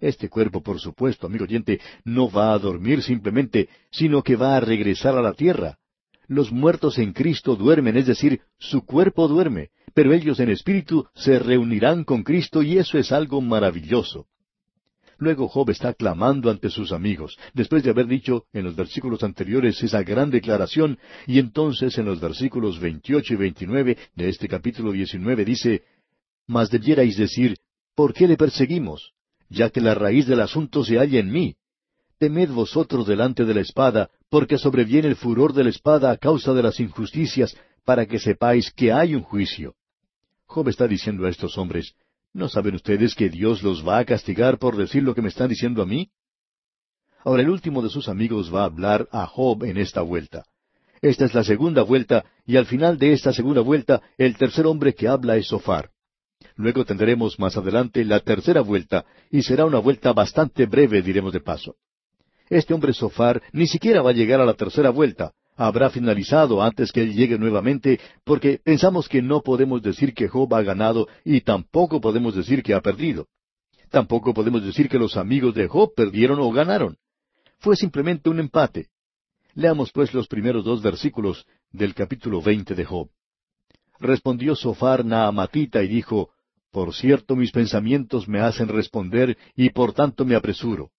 Este cuerpo, por supuesto, amigo oyente, no va a dormir simplemente, sino que va a regresar a la tierra. Los muertos en Cristo duermen, es decir, su cuerpo duerme, pero ellos en espíritu se reunirán con Cristo y eso es algo maravilloso. Luego Job está clamando ante sus amigos, después de haber dicho en los versículos anteriores esa gran declaración, y entonces en los versículos 28 y 29 de este capítulo 19 dice, Mas debierais decir, ¿por qué le perseguimos? Ya que la raíz del asunto se halla en mí. Temed vosotros delante de la espada, porque sobreviene el furor de la espada a causa de las injusticias, para que sepáis que hay un juicio. Job está diciendo a estos hombres, ¿No saben ustedes que Dios los va a castigar por decir lo que me están diciendo a mí? Ahora el último de sus amigos va a hablar a Job en esta vuelta. Esta es la segunda vuelta, y al final de esta segunda vuelta, el tercer hombre que habla es Sofar. Luego tendremos más adelante la tercera vuelta, y será una vuelta bastante breve, diremos de paso. Este hombre Sofar ni siquiera va a llegar a la tercera vuelta, habrá finalizado antes que él llegue nuevamente, porque pensamos que no podemos decir que Job ha ganado y tampoco podemos decir que ha perdido. Tampoco podemos decir que los amigos de Job perdieron o ganaron. Fue simplemente un empate. Leamos pues los primeros dos versículos del capítulo veinte de Job. Respondió Sofar Naamatita y dijo, Por cierto mis pensamientos me hacen responder y por tanto me apresuro.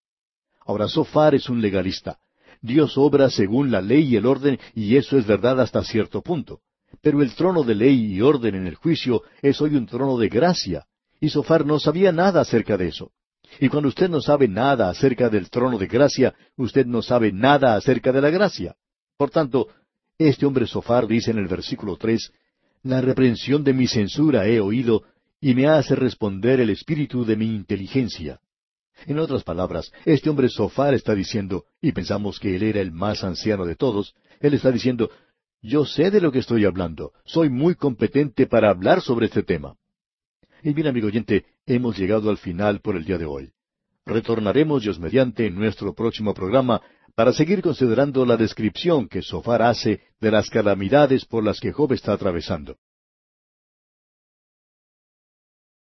Ahora Sofar es un legalista. Dios obra según la ley y el orden, y eso es verdad hasta cierto punto. Pero el trono de ley y orden en el juicio es hoy un trono de gracia, y Sofar no sabía nada acerca de eso. Y cuando usted no sabe nada acerca del trono de gracia, usted no sabe nada acerca de la gracia. Por tanto, este hombre Sofar dice en el versículo tres, La reprensión de mi censura he oído, y me hace responder el espíritu de mi inteligencia. En otras palabras, este hombre Sofar está diciendo, y pensamos que él era el más anciano de todos, él está diciendo, yo sé de lo que estoy hablando, soy muy competente para hablar sobre este tema. Y bien, amigo oyente, hemos llegado al final por el día de hoy. Retornaremos Dios mediante en nuestro próximo programa para seguir considerando la descripción que Sofar hace de las calamidades por las que Job está atravesando.